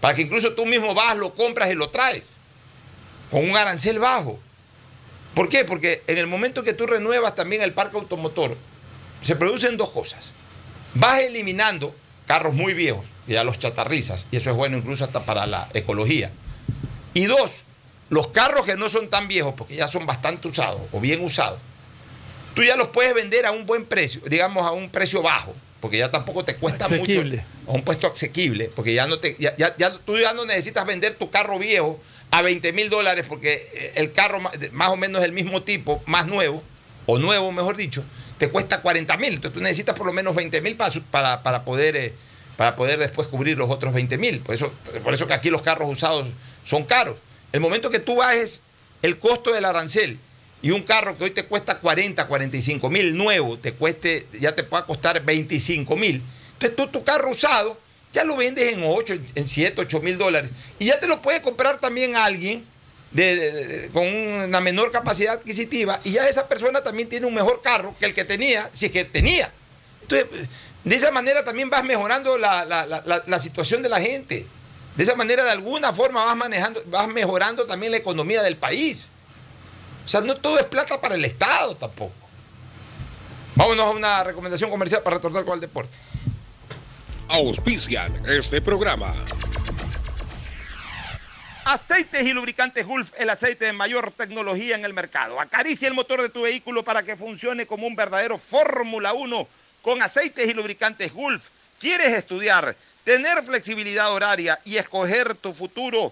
Speaker 1: para que incluso tú mismo vas, lo compras y lo traes, con un arancel bajo. ¿Por qué? Porque en el momento que tú renuevas también el parque automotor, se producen dos cosas. Vas eliminando carros muy viejos, que ya los chatarrizas, y eso es bueno incluso hasta para la ecología. Y dos, los carros que no son tan viejos, porque ya son bastante usados o bien usados, tú ya los puedes vender a un buen precio, digamos a un precio bajo, porque ya tampoco te cuesta
Speaker 5: Asequible.
Speaker 1: mucho, a un puesto asequible, porque ya no te, ya, ya- ya tú ya no necesitas vender tu carro viejo a 20 mil dólares, porque eh, el carro más o menos del mismo tipo, más nuevo, o nuevo mejor dicho, te cuesta 40 mil, entonces tú necesitas por lo menos 20 mil para, para, para poder... eh, para poder después cubrir los otros 20 mil. Por eso, por eso que aquí los carros usados son caros. El momento que tú bajes el costo del arancel y un carro que hoy te cuesta 40, 45 mil nuevo, te cueste, ya te pueda costar 25 mil. Entonces tú tu carro usado ya lo vendes en 8, en 7, 8 mil dólares. Y ya te lo puede comprar también alguien de- con una menor capacidad adquisitiva y ya esa persona también tiene un mejor carro que el que tenía, si es que tenía. Entonces, de esa manera también vas mejorando la- la- la- la situación de la gente. De esa manera, de alguna forma, vas manejando, vas mejorando también la economía del país. O sea, no todo es plata para el Estado tampoco. Vámonos a una recomendación comercial para retornar con el deporte.
Speaker 15: Auspician este programa.
Speaker 2: Aceites y lubricantes Gulf, el aceite de mayor tecnología en el mercado. Acaricia el motor de tu vehículo para que funcione como un verdadero Fórmula 1 con aceites y lubricantes Gulf. ¿Quieres estudiar, tener flexibilidad horaria y escoger tu futuro?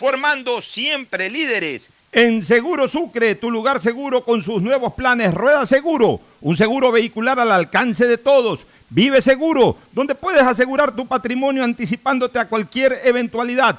Speaker 2: formando siempre líderes. En Seguro Sucre, tu lugar seguro con sus nuevos planes Rueda Seguro, un seguro vehicular al alcance de todos. Vive Seguro, donde puedes asegurar tu patrimonio anticipándote a cualquier eventualidad.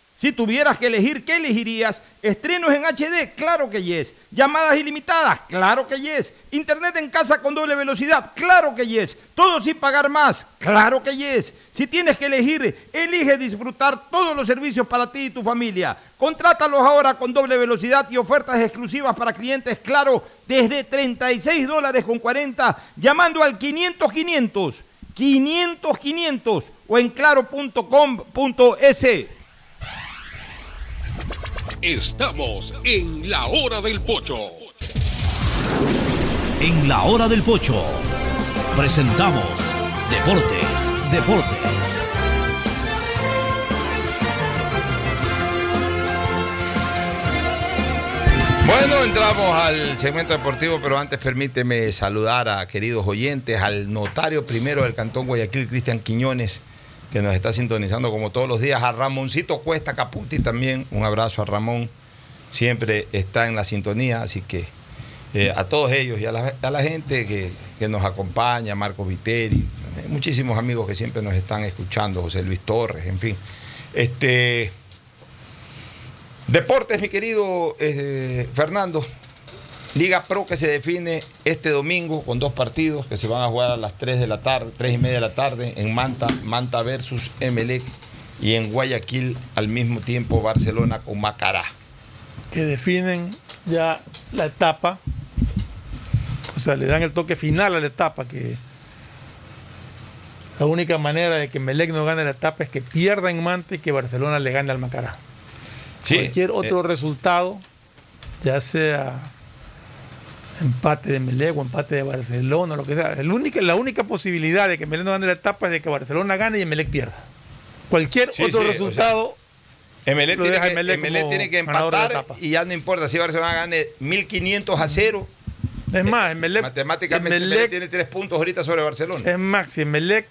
Speaker 2: Si tuvieras que elegir, ¿qué elegirías? Estrenos en HD, claro que yes. Llamadas ilimitadas, claro que yes. Internet en casa con doble velocidad, claro que yes. Todo sin pagar más, claro que yes. Si tienes que elegir, elige disfrutar todos los servicios para ti y tu familia. Contrátalos ahora con doble velocidad y ofertas exclusivas para clientes, claro, desde 36 dólares con 40, llamando al 500 500, 500 500 o en claro.com.es.
Speaker 15: Estamos en la hora del pocho.
Speaker 6: En la hora del pocho presentamos Deportes, Deportes.
Speaker 1: Bueno, entramos al segmento deportivo, pero antes permíteme saludar a queridos oyentes, al notario primero del Cantón Guayaquil, Cristian Quiñones, que nos está sintonizando como todos los días, a Ramoncito Cuesta Caputi también, un abrazo a Ramón, siempre está en la sintonía, así que eh, a todos ellos y a la, gente que, que nos acompaña, Marco Viteri, eh, muchísimos amigos que siempre nos están escuchando, José Luis Torres, en fin. Este, Deportes, mi querido eh, Fernando. Liga Pro que se define este domingo con dos partidos que se van a jugar a las 3 de la tarde, 3 y media de la tarde en Manta, Manta versus Emelec y en Guayaquil al mismo tiempo Barcelona con Macará.
Speaker 5: Que definen ya la etapa, o sea, le dan el toque final a la etapa, que la única manera de que Melec no gane la etapa es que pierda en Manta y que Barcelona le gane al Macará.
Speaker 1: Sí,
Speaker 5: Cualquier otro
Speaker 1: eh.
Speaker 5: resultado, ya sea empate de Melec o empate de Barcelona, lo que sea. El única, la única posibilidad de que Melec no gane la etapa es de que Barcelona gane y Melec pierda. Cualquier
Speaker 1: Sí,
Speaker 5: otro
Speaker 1: sí, o
Speaker 5: resultado.
Speaker 1: Emelec
Speaker 5: lo
Speaker 1: tiene, que,
Speaker 5: Emelec
Speaker 1: Emelec tiene empatar y ya no importa si Barcelona gane 1500 a 0.
Speaker 5: Es más, Emelec,
Speaker 1: Matemáticamente
Speaker 5: Emelec
Speaker 1: tiene tres puntos ahorita sobre Barcelona.
Speaker 5: es más, si Emelec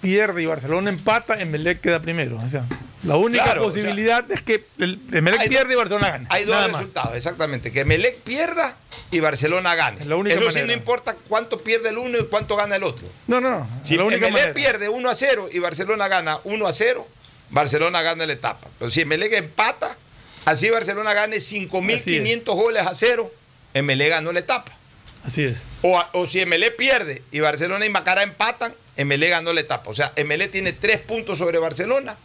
Speaker 5: pierde y Barcelona empata, Emelec queda primero. O sea, la única
Speaker 1: Claro, o
Speaker 5: posibilidad es que el Emelec
Speaker 1: Hay-
Speaker 5: pierde y Barcelona gane.
Speaker 1: Hay dos
Speaker 5: Nada más.
Speaker 1: resultados, exactamente. Que Melec pierda y Barcelona gane.
Speaker 5: la única
Speaker 1: Eso sí no importa cuánto pierde el uno y cuánto gana el otro.
Speaker 5: No, no, no.
Speaker 1: Si
Speaker 5: la única
Speaker 1: Emelec
Speaker 5: manera.
Speaker 1: pierde 1 a 0 y Barcelona gana 1 a 0, Barcelona gana la etapa. Pero si Emelec empata, así Barcelona gane 5.500 goles a 0, Emelec ganó la etapa.
Speaker 5: Así es.
Speaker 1: O, o si Emelec pierde y Barcelona y Macará empatan, Emelec ganó la etapa. O sea, Emelec tiene 3 puntos sobre Barcelona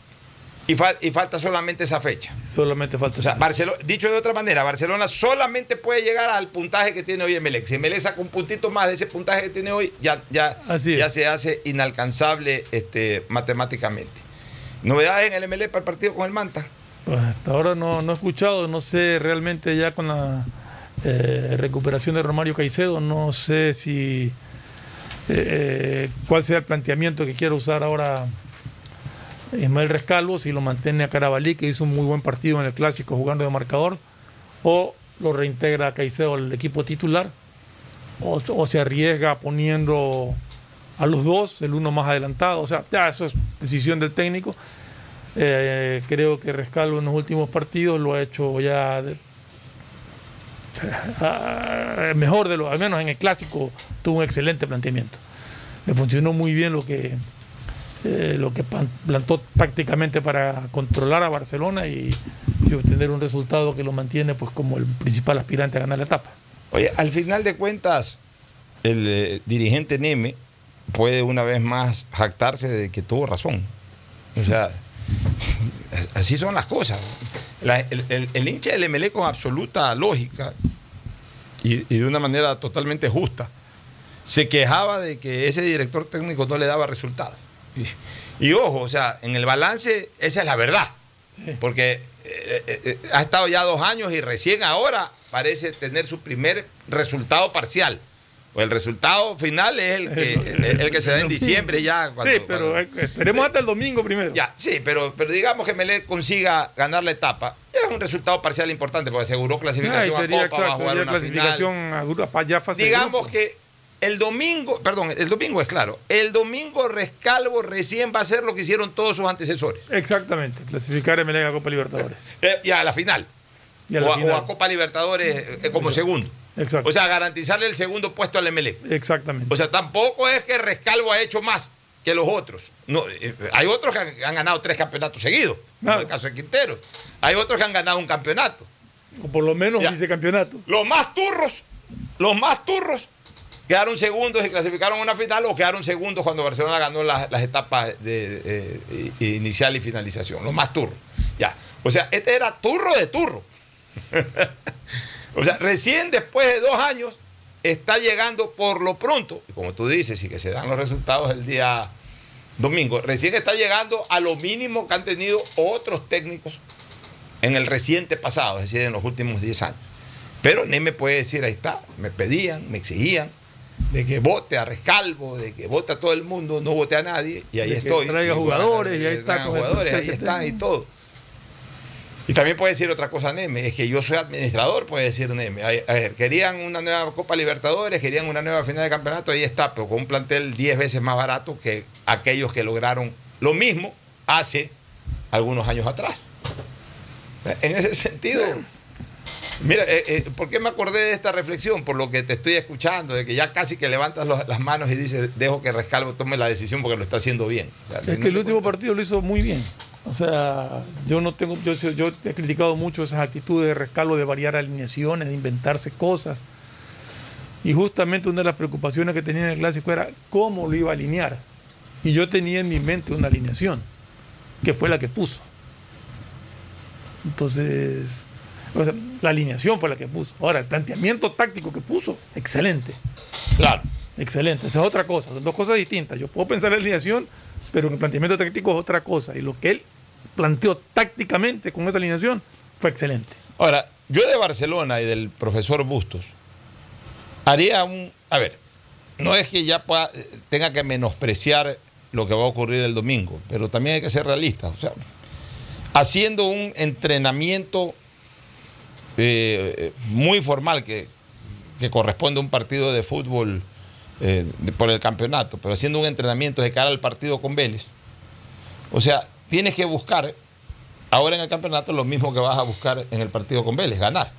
Speaker 1: y, fal- y falta solamente esa fecha.
Speaker 5: Solamente falta.
Speaker 1: O sea, Barcelona, dicho de otra manera, Barcelona solamente puede llegar al puntaje que tiene hoy Emelec. Si Emelec saca un puntito más de ese puntaje que tiene hoy, ya, ya, ya se hace inalcanzable este, matemáticamente. ¿Novedades en el Emelec para el partido con el Manta?
Speaker 5: Pues hasta ahora no, no he escuchado, no sé realmente ya con la eh, recuperación de Romario Caicedo, no sé si eh, eh, cuál sea el planteamiento que quiera usar ahora Ismael Rescalvo, si lo mantiene a Carabalí, que hizo un muy buen partido en el clásico jugando de marcador, o lo reintegra a Caicedo al equipo titular, o, se arriesga poniendo a los dos, el uno más adelantado, o sea, ya eso es decisión del técnico. Eh, creo que Rescalvo en los últimos partidos lo ha hecho ya ah, mejor de lo, al menos en el clásico tuvo un excelente planteamiento. Le funcionó muy bien lo que eh, lo que plantó prácticamente para controlar a Barcelona y, obtener un resultado que lo mantiene pues como el principal aspirante a ganar la etapa.
Speaker 1: Oye, al final de cuentas, el eh, dirigente Neme puede una vez más jactarse de que tuvo razón. O sea, [laughs] así son las cosas. El, hincha del MLE con absoluta lógica y de una manera totalmente justa se quejaba de que ese director técnico no le daba resultados. Y, y ojo, o sea, en el balance esa es la verdad. Porque eh, eh, eh, ha estado ya dos años y recién ahora parece tener su primer resultado parcial. O el resultado final es el que, [laughs] el, el que se da en diciembre ya. cuando-
Speaker 5: sí, pero
Speaker 1: cuando-
Speaker 5: esperemos hasta el domingo primero.
Speaker 1: ya, sí, pero, pero digamos que Melec consiga ganar la etapa. Es un resultado parcial importante porque aseguró
Speaker 5: Ay,
Speaker 1: clasificación
Speaker 5: sería
Speaker 1: a Copa, va a
Speaker 5: exacto,
Speaker 1: jugar una
Speaker 5: clasificación
Speaker 1: final.
Speaker 5: a ya fase
Speaker 1: Digamos que el domingo, perdón, el domingo es claro, el domingo Rescalvo recién va a hacer lo que hicieron todos sus antecesores.
Speaker 5: Exactamente, clasificar a Melec a Copa Libertadores.
Speaker 1: Eh, y a la final.
Speaker 5: Y a la
Speaker 1: o, a,
Speaker 5: final.
Speaker 1: o a Copa Libertadores eh, como segundo.
Speaker 5: Exacto.
Speaker 1: O sea, garantizarle el segundo puesto al Emelec.
Speaker 5: Exactamente.
Speaker 1: O sea, tampoco es que Rescalvo ha hecho más que los otros. No, eh, hay otros que han, han ganado tres campeonatos seguidos, como el caso de Quintero. Hay otros que han ganado un campeonato.
Speaker 5: O por lo menos vicecampeonato.
Speaker 1: Los más turros, los más turros, quedaron segundos y clasificaron una final o quedaron segundos cuando Barcelona ganó las, las etapas de, eh, inicial y finalización. Los más turros. Ya. O sea, este era turro de turro. [laughs] o sea, recién después de dos años está llegando por lo pronto, y como tú dices, y que se dan los resultados el día domingo, recién está llegando a lo mínimo que han tenido otros técnicos en el reciente pasado, es decir, en los últimos 10 años. Pero Neme puede decir, ahí está, me pedían, me exigían de que vote a Rescalvo, de que vote a todo el mundo, no vote a nadie, y ahí
Speaker 5: De que
Speaker 1: estoy.
Speaker 5: traiga jugadores, y ahí está
Speaker 1: jugadores, ahí
Speaker 5: que
Speaker 1: está, y todo. Y también puede decir otra cosa Neme, es que yo soy administrador, puede decir Neme. A a ver, querían una nueva Copa Libertadores, querían una nueva final de campeonato, ahí está, pero con un plantel 10 veces más barato que aquellos que lograron lo mismo hace algunos años atrás. En ese sentido, mira, eh, eh, ¿por qué me acordé de esta reflexión? Por lo que te estoy escuchando, de que ya casi que levantas los- las manos y dices, dejo que Rescalvo tome la decisión porque lo está haciendo bien. O sea,
Speaker 5: Es que el último partido lo hizo muy bien. O sea, yo no tengo, yo, yo he criticado mucho esas actitudes de rescalo, de variar alineaciones, de inventarse cosas. Y justamente una de las preocupaciones que tenía en el clásico era cómo lo iba a alinear. Y yo tenía en mi mente una alineación, que fue la que puso. Entonces, o sea, la alineación fue la que puso. Ahora, el planteamiento táctico que puso, excelente.
Speaker 1: Claro.
Speaker 5: Excelente. Esa es otra cosa, son dos cosas distintas. Yo puedo pensar en la alineación, pero en el planteamiento táctico es otra cosa. Y lo que él planteó tácticamente con esa alineación fue excelente.
Speaker 1: Ahora, yo de Barcelona y del profesor Bustos haría un. A ver, no es que ya pueda- tenga que menospreciar lo que va a ocurrir el domingo, pero también hay que ser realistas. O sea, haciendo un entrenamiento eh, muy formal que, que corresponde a un partido de fútbol eh, por el campeonato, pero haciendo un entrenamiento de cara al partido con Vélez. O sea, tienes que buscar ahora en el campeonato lo mismo que vas a buscar en el partido con Vélez, ganar.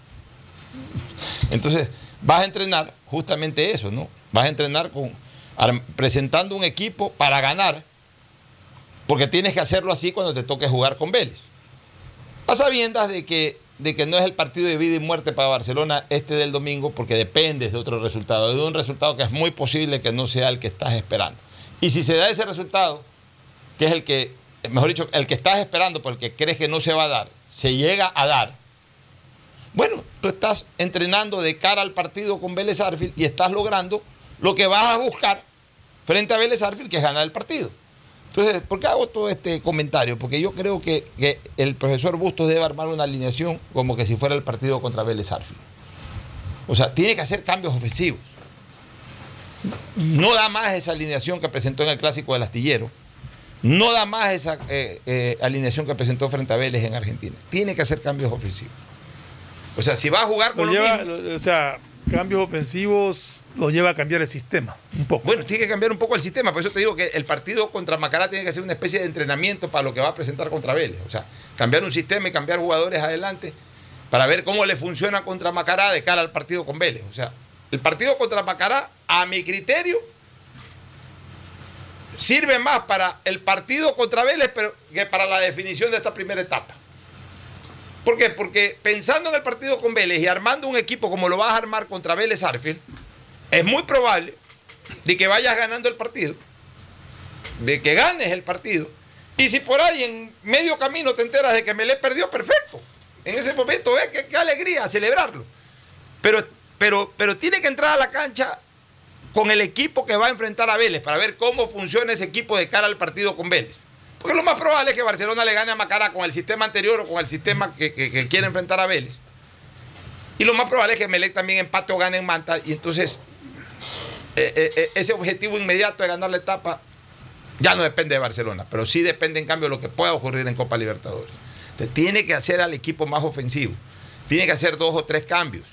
Speaker 1: Entonces, vas a entrenar justamente eso, ¿no? Vas a entrenar con presentando un equipo para ganar, porque tienes que hacerlo así cuando te toque jugar con Vélez. A sabiendas de que, de que no es el partido de vida y muerte para Barcelona este del domingo, porque dependes de otro resultado, de un resultado que es muy posible que no sea el que estás esperando. Y si se da ese resultado, que es el que, mejor dicho, el que estás esperando, porque crees que no se va a dar, se llega a dar, bueno, tú estás entrenando de cara al partido con Vélez Arfield y estás logrando lo que vas a buscar frente a Vélez Arfield, que es ganar el partido. Entonces, ¿por qué hago todo este comentario? Porque yo creo que, que el profesor Bustos debe armar una alineación como que si fuera el partido contra Vélez Arfield. O sea, tiene que hacer cambios ofensivos. No da más esa alineación que presentó en el clásico del astillero. No da más esa eh, eh, alineación que presentó frente a Vélez en Argentina. Tiene que hacer cambios ofensivos. O sea, si va a jugar con
Speaker 5: Lo
Speaker 1: lo
Speaker 5: lleva,
Speaker 1: mismo-
Speaker 5: lo- o sea, cambios ofensivos lo lleva a cambiar el sistema, un poco.
Speaker 1: Bueno, tiene que cambiar un poco el sistema. Por eso te digo que el partido contra Macará tiene que ser una especie de entrenamiento para lo que va a presentar contra Vélez. O sea, cambiar un sistema y cambiar jugadores adelante para ver cómo le funciona contra Macará de cara al partido con Vélez. O sea, el partido contra Macará, a mi criterio, sirve más para el partido contra Vélez pero que para la definición de esta primera etapa. ¿Por qué? Porque pensando en el partido con Vélez y armando un equipo como lo vas a armar contra Vélez Arfield, es muy probable de que vayas ganando el partido, de que ganes el partido, y si por ahí en medio camino te enteras de que Melé perdió, perfecto. En ese momento, ¿ves? Qué, alegría celebrarlo. Pero, pero, pero tiene que entrar a la cancha con el equipo que va a enfrentar a Vélez para ver cómo funciona ese equipo de cara al partido con Vélez. Porque lo más probable es que Barcelona le gane a Macará con el sistema anterior o con el sistema que, que- quiere enfrentar a Vélez. Y lo más probable es que Melec también empate o gane en Manta. Y entonces eh, eh, eh, ese objetivo inmediato de ganar la etapa ya no depende de Barcelona, pero sí depende en cambio de lo que pueda ocurrir en Copa Libertadores. Entonces tiene que hacer al equipo más ofensivo, tiene que hacer dos o tres cambios.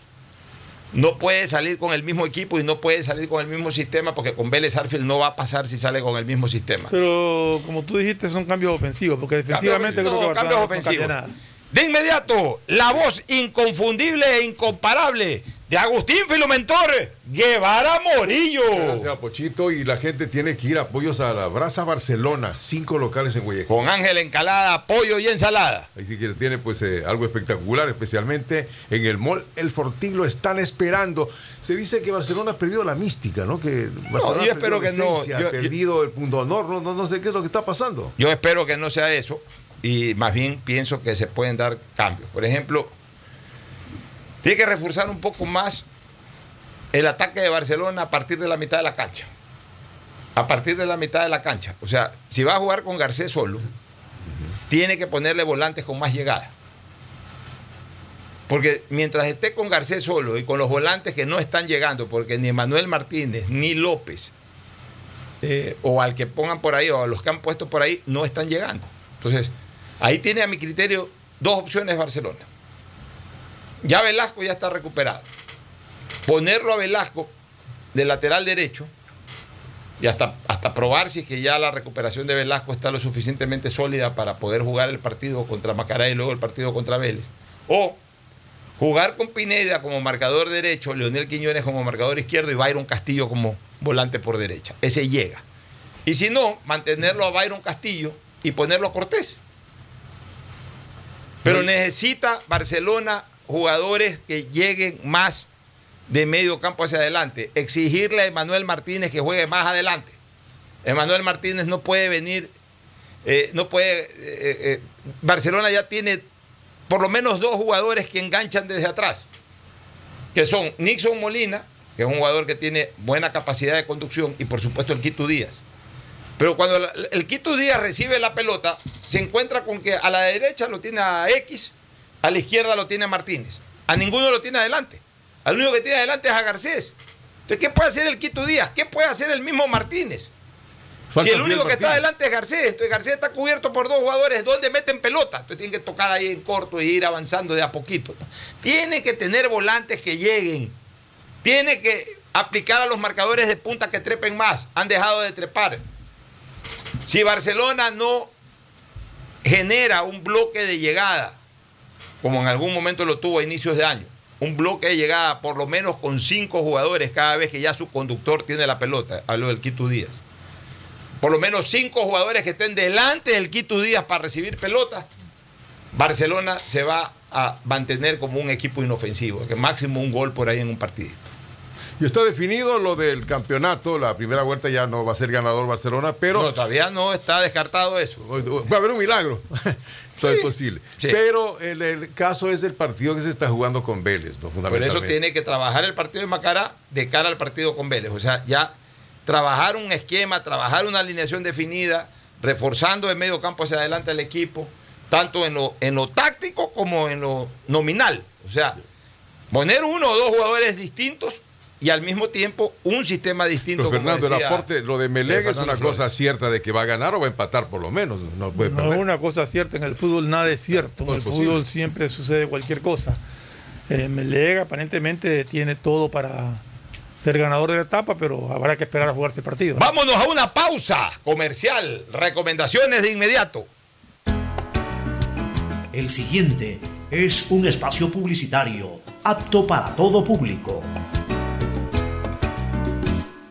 Speaker 1: No puede salir con el mismo equipo y no puede salir con el mismo sistema porque con Vélez Arfield no va a pasar si sale con el mismo sistema.
Speaker 5: Pero como tú dijiste, son cambios ofensivos, porque defensivamente
Speaker 1: Cambios
Speaker 5: creo que
Speaker 1: ofensivos,
Speaker 5: Barcelona
Speaker 1: cambios
Speaker 5: no
Speaker 1: ofensivos.
Speaker 5: nada.
Speaker 1: De inmediato, la voz inconfundible e incomparable de Agustín Filomentor Guevara Morillo.
Speaker 16: Gracias, Pochito. Y la gente tiene que ir a apoyos a la Brasa Barcelona, cinco locales en Guayaquil.
Speaker 1: Con Ángel Encalada, pollo y ensalada.
Speaker 16: Ahí sí que tiene pues eh, algo espectacular, especialmente en el mall El Fortín lo están esperando. Se dice que Barcelona ha perdido la mística, ¿no? Que Barcelona
Speaker 1: yo
Speaker 16: ha
Speaker 1: espero que no. Yo-
Speaker 16: ha perdido el punto de honor, no, no, no sé qué es lo que está pasando.
Speaker 1: Yo espero que no sea eso y más bien pienso que se pueden dar cambios. Por ejemplo, tiene que reforzar un poco más el ataque de Barcelona a partir de la mitad de la cancha. A partir de la mitad de la cancha. O sea, si va a jugar con Garcés solo, tiene que ponerle volantes con más llegada. Porque mientras esté con Garcés solo y con los volantes que no están llegando, porque ni Manuel Martínez ni López, eh, o al que pongan por ahí, o a los que han puesto por ahí, no están llegando. Entonces, ahí tiene a mi criterio dos opciones Barcelona. Ya Velasco ya está recuperado. Ponerlo a Velasco de lateral derecho y hasta, hasta probar si es que ya la recuperación de Velasco está lo suficientemente sólida para poder jugar el partido contra Macará y luego el partido contra Vélez. O jugar con Pineda como marcador derecho, Leonel Quiñones como marcador izquierdo y Byron Castillo como volante por derecha. Ese llega. Y si no, mantenerlo a Byron Castillo y ponerlo a Cortés. Pero necesita Barcelona jugadores que lleguen más de medio campo hacia adelante. Exigirle a Emanuel Martínez que juegue más adelante. Emanuel Martínez no puede venir, eh, no puede. eh, eh, Barcelona ya tiene por lo menos dos jugadores que enganchan desde atrás, que son Nixon Molina, que es un jugador que tiene buena capacidad de conducción, y por supuesto el Quito Díaz. Pero cuando el Quito Díaz recibe la pelota, se encuentra con que a la derecha lo tiene a X, a la izquierda lo tiene a Martínez. A ninguno lo tiene adelante. Al único que tiene adelante es a Garcés. Entonces, ¿qué puede hacer el Quito Díaz? ¿Qué puede hacer el mismo Martínez? Si el único que está adelante es Garcés, entonces Garcés está cubierto por dos jugadores donde meten pelota. Entonces tienen que tocar ahí en corto e ir avanzando de a poquito. Tiene que tener volantes que lleguen. Tiene que aplicar a los marcadores de punta que trepen más. Han dejado de trepar. Si Barcelona no genera un bloque de llegada, como en algún momento lo tuvo a inicios de año, un bloque de llegada por lo menos con cinco jugadores cada vez que ya su conductor tiene la pelota, hablo del Quito Díaz. Por lo menos cinco jugadores que estén delante del Quito Díaz para recibir pelota, Barcelona se va a mantener como un equipo inofensivo, que máximo un gol por ahí en un partido.
Speaker 16: Y está definido lo del campeonato. La primera vuelta ya no va a ser ganador Barcelona, pero.
Speaker 1: No, todavía no está descartado eso.
Speaker 16: Va a haber un milagro. [laughs] Todo es posible. Pero el, el caso es el partido que se está jugando con Vélez, ¿no?
Speaker 1: Por eso tiene que trabajar el partido de Macará de cara al partido con Vélez. O sea, ya trabajar un esquema, trabajar una alineación definida, reforzando de medio campo hacia adelante al equipo, tanto en lo, en lo táctico como en lo nominal. O sea, poner uno o dos jugadores distintos y al mismo tiempo un sistema distinto.
Speaker 16: Pero
Speaker 1: como
Speaker 16: Fernando, el
Speaker 1: decía,
Speaker 16: aporte, lo de Melec es una
Speaker 1: Flores.
Speaker 16: cosa cierta de que va a ganar o va a empatar por lo menos. No puede
Speaker 5: No
Speaker 16: perder.
Speaker 5: es una cosa cierta, en el fútbol nada es cierto. En el
Speaker 16: posible.
Speaker 5: fútbol siempre sucede cualquier cosa. Eh, Melec aparentemente tiene todo para ser ganador de la etapa, pero habrá que esperar a jugarse el partido.
Speaker 1: Vámonos a una pausa comercial. Recomendaciones de inmediato.
Speaker 6: El siguiente es un espacio publicitario apto para todo público.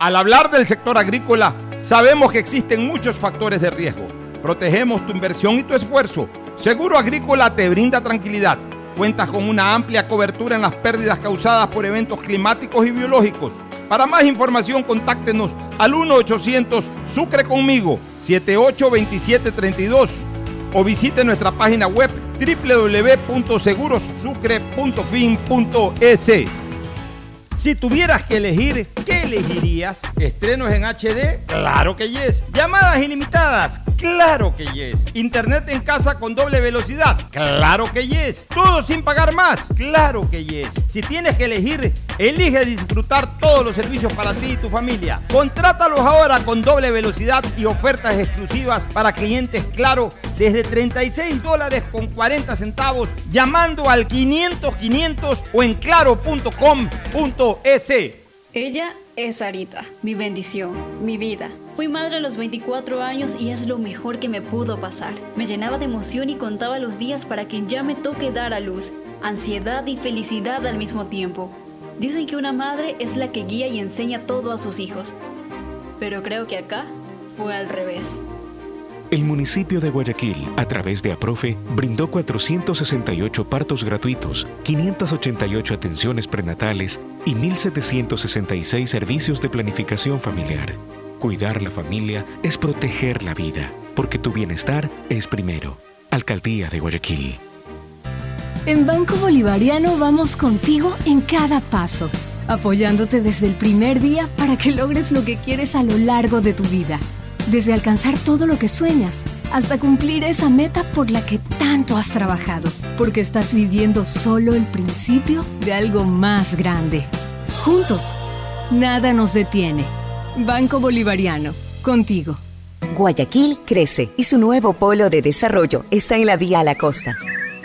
Speaker 17: Al hablar del sector agrícola, sabemos que existen muchos factores de riesgo. Protegemos tu inversión y tu esfuerzo. Seguro Agrícola te brinda tranquilidad. Cuentas con una amplia cobertura en las pérdidas causadas por eventos climáticos y biológicos. Para más información, contáctenos al 1-800 Sucre conmigo 782732 o visite nuestra página web www.segurosucre.fin.es. Si tuvieras que elegir, ¿qué elegirías? ¿Estrenos en HD? Claro que yes. ¿Llamadas ilimitadas? Claro que yes. ¿Internet en casa con doble velocidad? Claro que yes. ¿Todo sin pagar más? Claro que yes. Si tienes que elegir, elige disfrutar todos los servicios para ti y tu familia. Contrátalos ahora con doble velocidad y ofertas exclusivas para clientes Claro desde 36 dólares con 40 centavos llamando al 500 500 o en claro.com.es.
Speaker 10: Ella es Sarita, mi bendición, mi vida. Fui madre a los 24 años y es lo mejor que me pudo pasar. Me llenaba de emoción y contaba los días para que ya me toque dar a luz, ansiedad y felicidad al mismo tiempo. Dicen que una madre es la que guía y enseña todo a sus hijos, pero creo que acá fue al revés.
Speaker 11: El municipio de Guayaquil, a través de APROFE, brindó 468 partos gratuitos, 588 atenciones prenatales y 1.766 servicios de planificación familiar. Cuidar la familia es proteger la vida, porque tu bienestar es primero. Alcaldía de Guayaquil.
Speaker 12: En Banco Bolivariano vamos contigo en cada paso, apoyándote desde el primer día para que logres lo que quieres a lo largo de tu vida. Desde alcanzar todo lo que sueñas hasta cumplir esa meta por la que tanto has trabajado, porque estás viviendo solo el principio de algo más grande. Juntos, nada nos detiene. Banco Bolivariano, contigo.
Speaker 13: Guayaquil crece y su nuevo polo de desarrollo está en la vía a la costa.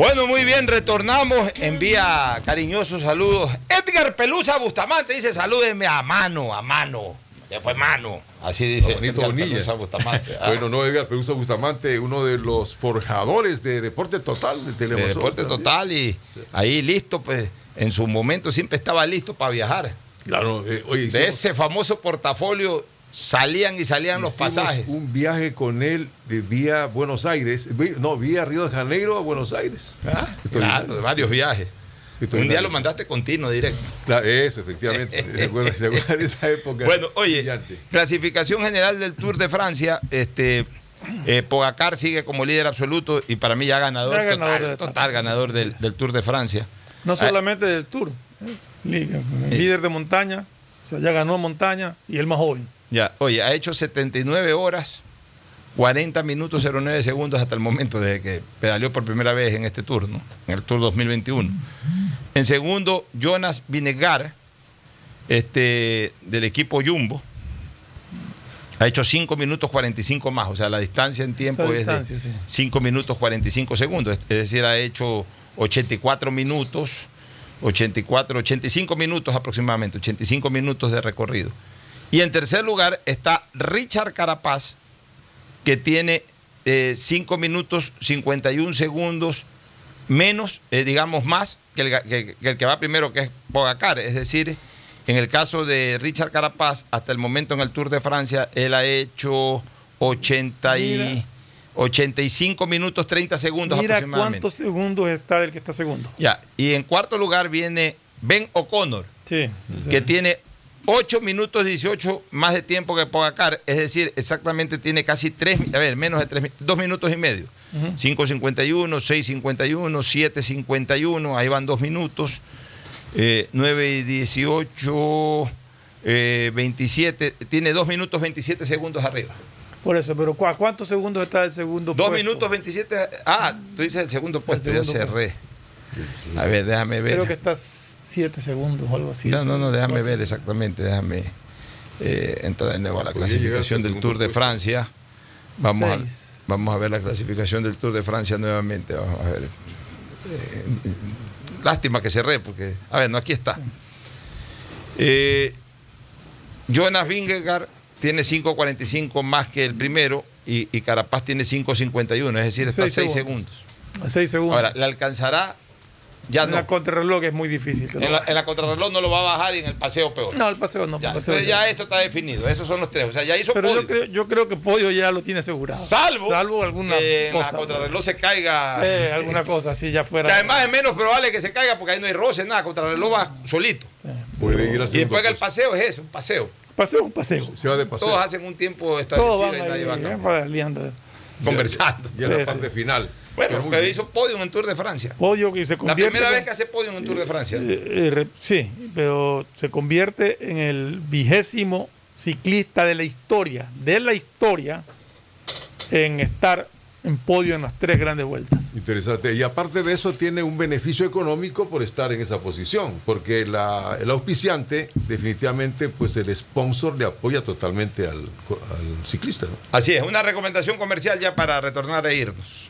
Speaker 1: Bueno, muy bien, retornamos. Envía cariñosos saludos. Edgar Pelusa Bustamante dice: salúdenme a mano, a mano. Después mano. Así dice.
Speaker 16: Bonito
Speaker 1: Edgar. Pelusa Bustamante. [laughs] Ah,
Speaker 16: Bueno, no, Edgar Pelusa Bustamante, uno de los forjadores de Deporte Total de
Speaker 1: de
Speaker 16: Teleamazonas.
Speaker 1: deporte
Speaker 16: también.
Speaker 1: total y ahí listo, pues en su momento siempre estaba listo para viajar.
Speaker 16: Claro, eh, oye,
Speaker 1: De
Speaker 16: hicimos-
Speaker 1: ese famoso portafolio salían y salían los pasajes.
Speaker 16: un viaje con él de vía Buenos Aires, no, vía Río de Janeiro a Buenos Aires.
Speaker 1: Ah, Claro, de varios viajes.
Speaker 16: Estoy
Speaker 1: Un día lo mandaste continuo directo.
Speaker 16: Claro, eso, efectivamente. [laughs] ¿Se acuerdan- de esa época?
Speaker 1: Bueno, oye,
Speaker 16: Brillante.
Speaker 1: clasificación general del Tour de Francia, este eh, Pogacar sigue como líder absoluto y para mí ya ganador,
Speaker 5: Ya ganador
Speaker 1: total,
Speaker 5: de la
Speaker 1: total ganador del, del Tour de Francia.
Speaker 5: No
Speaker 1: Ah,
Speaker 5: solamente del Tour, ¿eh? Líder de montaña, o sea, ya ganó montaña y el más joven.
Speaker 1: Ya, oye, ha hecho 79 horas, 40 minutos 09 segundos hasta el momento desde que pedaleó por primera vez en este tour, ¿no? En el Tour 2021. En segundo, Jonas Vinegar, este, del equipo Jumbo. Ha hecho 5 minutos 45 más, o sea, la distancia en tiempo es de
Speaker 5: sí.
Speaker 1: 5 minutos 45 segundos. Es decir, ha hecho 84 minutos, 84, 85 minutos aproximadamente, 85 minutos de recorrido. Y en tercer lugar está Richard Carapaz, que tiene 5 minutos 51 segundos menos, eh, digamos más, que el, que- que el que va primero, que es Pogacar. Es decir, en el caso de Richard Carapaz, hasta el momento en el Tour de Francia, él ha hecho 80 y,
Speaker 5: Mira.
Speaker 1: 85 minutos 30 segundos
Speaker 5: Mira
Speaker 1: aproximadamente.
Speaker 5: cuántos segundos está el que está segundo.
Speaker 1: Ya, y en cuarto lugar viene Ben O'Connor,
Speaker 5: Sí.
Speaker 1: que tiene 8 minutos 18 más de tiempo que Pogacar, es decir, exactamente tiene casi 3, a ver, menos de 3, 2 minutos y medio.
Speaker 5: Ujú.
Speaker 1: 5.51, 6.51, 7.51, ahí van 2 minutos. Eh, 9 y 18, eh, 27, tiene 2 minutos 27 segundos arriba.
Speaker 5: Por eso, pero ¿cu- ¿cuántos segundos está el segundo
Speaker 1: 2
Speaker 5: puesto?
Speaker 1: minutos 27, ah, tú dices el segundo puesto,
Speaker 5: segundo
Speaker 1: ya cerré. A ver, déjame ver.
Speaker 5: Creo que está 7 segundos o algo así.
Speaker 1: No, no, no, déjame ver exactamente, déjame eh, entrar de nuevo a la clasificación del Tour de Francia. Vamos a, vamos a ver la clasificación del Tour de Francia nuevamente. Vamos a ver. Eh, lástima que cerré, porque. A ver, no, aquí está. Eh, Jonas Vingegaard tiene 5.45 más que el primero y, y Carapaz tiene 5.51, es decir, está 6
Speaker 5: Seis
Speaker 1: segundos.
Speaker 5: segundos. 6 segundos.
Speaker 1: Ahora, ¿le alcanzará? Ya
Speaker 5: en
Speaker 1: no.
Speaker 5: la contrarreloj es muy difícil.
Speaker 1: En la, en la contrarreloj no lo va a bajar y en el paseo peor.
Speaker 5: No, el paseo no.
Speaker 1: Ya,
Speaker 5: paseo
Speaker 1: ya esto está definido. Esos son los tres. O sea, ya hizo
Speaker 5: Pero
Speaker 1: podio.
Speaker 5: yo creo, yo creo que Podio ya lo tiene asegurado.
Speaker 1: Salvo,
Speaker 5: Salvo alguna
Speaker 1: que en la
Speaker 5: cosa.
Speaker 1: contrarreloj se caiga.
Speaker 5: Sí, alguna cosa así ya fuera.
Speaker 1: Que además es menos probable que se caiga porque ahí no hay roce, nada. Contrarreloj va solito.
Speaker 16: Puede ir a
Speaker 1: Y después que el paseo es eso, un paseo.
Speaker 5: Paseo es un paseo.
Speaker 16: Se va de paseo.
Speaker 1: Todos hacen un tiempo
Speaker 5: Todos
Speaker 1: establecido
Speaker 5: van
Speaker 1: y nadie va a
Speaker 5: eh,
Speaker 18: conversando.
Speaker 16: Y en la
Speaker 5: Sí,
Speaker 16: parte
Speaker 5: sí.
Speaker 16: final.
Speaker 18: Bueno,
Speaker 16: bien.
Speaker 18: hizo podium en Tour de Francia.
Speaker 5: Podio que se
Speaker 18: La
Speaker 5: convierte.
Speaker 18: primera vez que hace podium en Tour de Francia.
Speaker 5: Eh, eh, sí, pero se convierte en el vigésimo ciclista de la historia, de la historia, en estar en podio en las tres grandes vueltas.
Speaker 16: Interesante. Y aparte de eso, tiene un beneficio económico por estar en esa posición, porque la- el auspiciante, definitivamente, pues el sponsor le apoya totalmente al, al ciclista. ¿no?
Speaker 18: Así es, una recomendación comercial ya para retornar e irnos.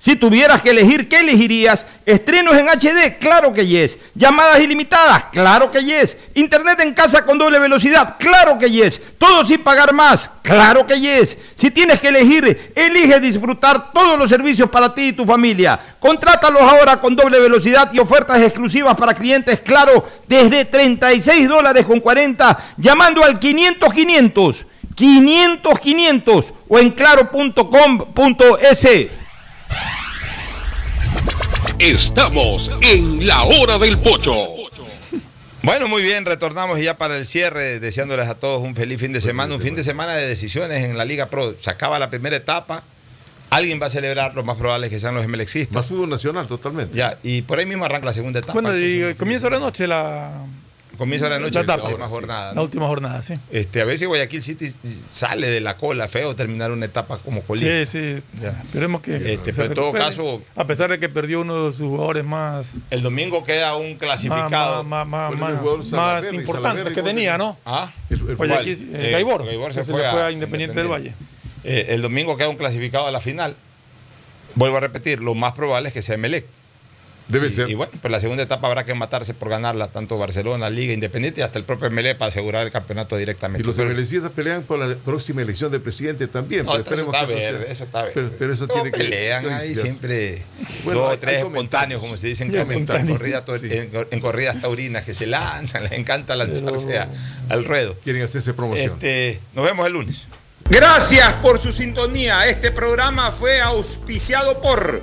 Speaker 1: Si tuvieras que elegir, ¿qué elegirías? ¿Estrenos en HD? Claro que yes. ¿Llamadas ilimitadas? Claro que yes. ¿Internet en casa con doble velocidad? Claro que yes. ¿Todo sin pagar más? Claro que yes. Si tienes que elegir, elige disfrutar todos los servicios para ti y tu familia. Contrátalos ahora con doble velocidad y ofertas exclusivas para clientes Claro desde 36 dólares con 40 llamando al 500 500 500 500 o en claro.com.es.
Speaker 15: Estamos en la hora del pocho.
Speaker 18: Bueno, muy bien, retornamos ya para el cierre, deseándoles a todos un feliz fin de semana, un fin de semana de decisiones en la Liga Pro. Se acaba la primera etapa, alguien va a celebrar, lo más probable es que sean los MLXistas.
Speaker 16: Más fútbol nacional, totalmente.
Speaker 18: Ya, y por ahí mismo arranca la segunda etapa.
Speaker 5: Bueno, y comienza la noche la,
Speaker 18: comienza la noche,
Speaker 5: la
Speaker 18: la última jornada.
Speaker 5: la
Speaker 18: ¿no?
Speaker 5: última jornada, sí.
Speaker 18: Este, a ver si Guayaquil City sale de la cola, feo terminar una etapa como colista.
Speaker 5: Sí, sí.
Speaker 18: Ya.
Speaker 5: Esperemos que.
Speaker 18: Este, pero en todo caso-
Speaker 5: A pesar de que perdió uno de sus jugadores más.
Speaker 18: El domingo queda un clasificado.
Speaker 5: Más, más,
Speaker 16: Salaverry,
Speaker 5: que
Speaker 16: ¿cuál
Speaker 5: tenía? ¿no?
Speaker 18: ¿Ah?
Speaker 16: El- el-
Speaker 5: Guayaquil, eh,
Speaker 18: Eh,
Speaker 5: Gaibor,
Speaker 18: Gaibor se
Speaker 5: se
Speaker 18: fue a
Speaker 5: Independiente del Valle.
Speaker 18: Eh, el domingo queda un clasificado a la final. Vuelvo a repetir, lo más probable es que sea Emelec.
Speaker 16: Debe
Speaker 18: y,
Speaker 16: ser.
Speaker 18: Y bueno, pues la segunda etapa habrá que matarse por ganarla, tanto Barcelona, Liga Independiente y hasta el propio Emelec para asegurar el campeonato directamente.
Speaker 16: Y los MLCistas pelean por la próxima elección de presidente también.
Speaker 18: No,
Speaker 16: pero
Speaker 18: está
Speaker 16: que eso
Speaker 18: está verde.
Speaker 16: Pero, pero eso tiene que
Speaker 18: pelean ahí siempre
Speaker 16: Bueno,
Speaker 18: dos o tres espontáneos, como se que
Speaker 16: hay
Speaker 18: en,
Speaker 16: comentarios.
Speaker 18: corrida tor-
Speaker 16: Sí.
Speaker 18: en, en corridas taurinas que se lanzan, [laughs] les encanta lanzarse a- al ruedo.
Speaker 16: Quieren hacerse promoción.
Speaker 18: Este, nos vemos el lunes.
Speaker 1: Gracias por su sintonía. Este programa fue auspiciado por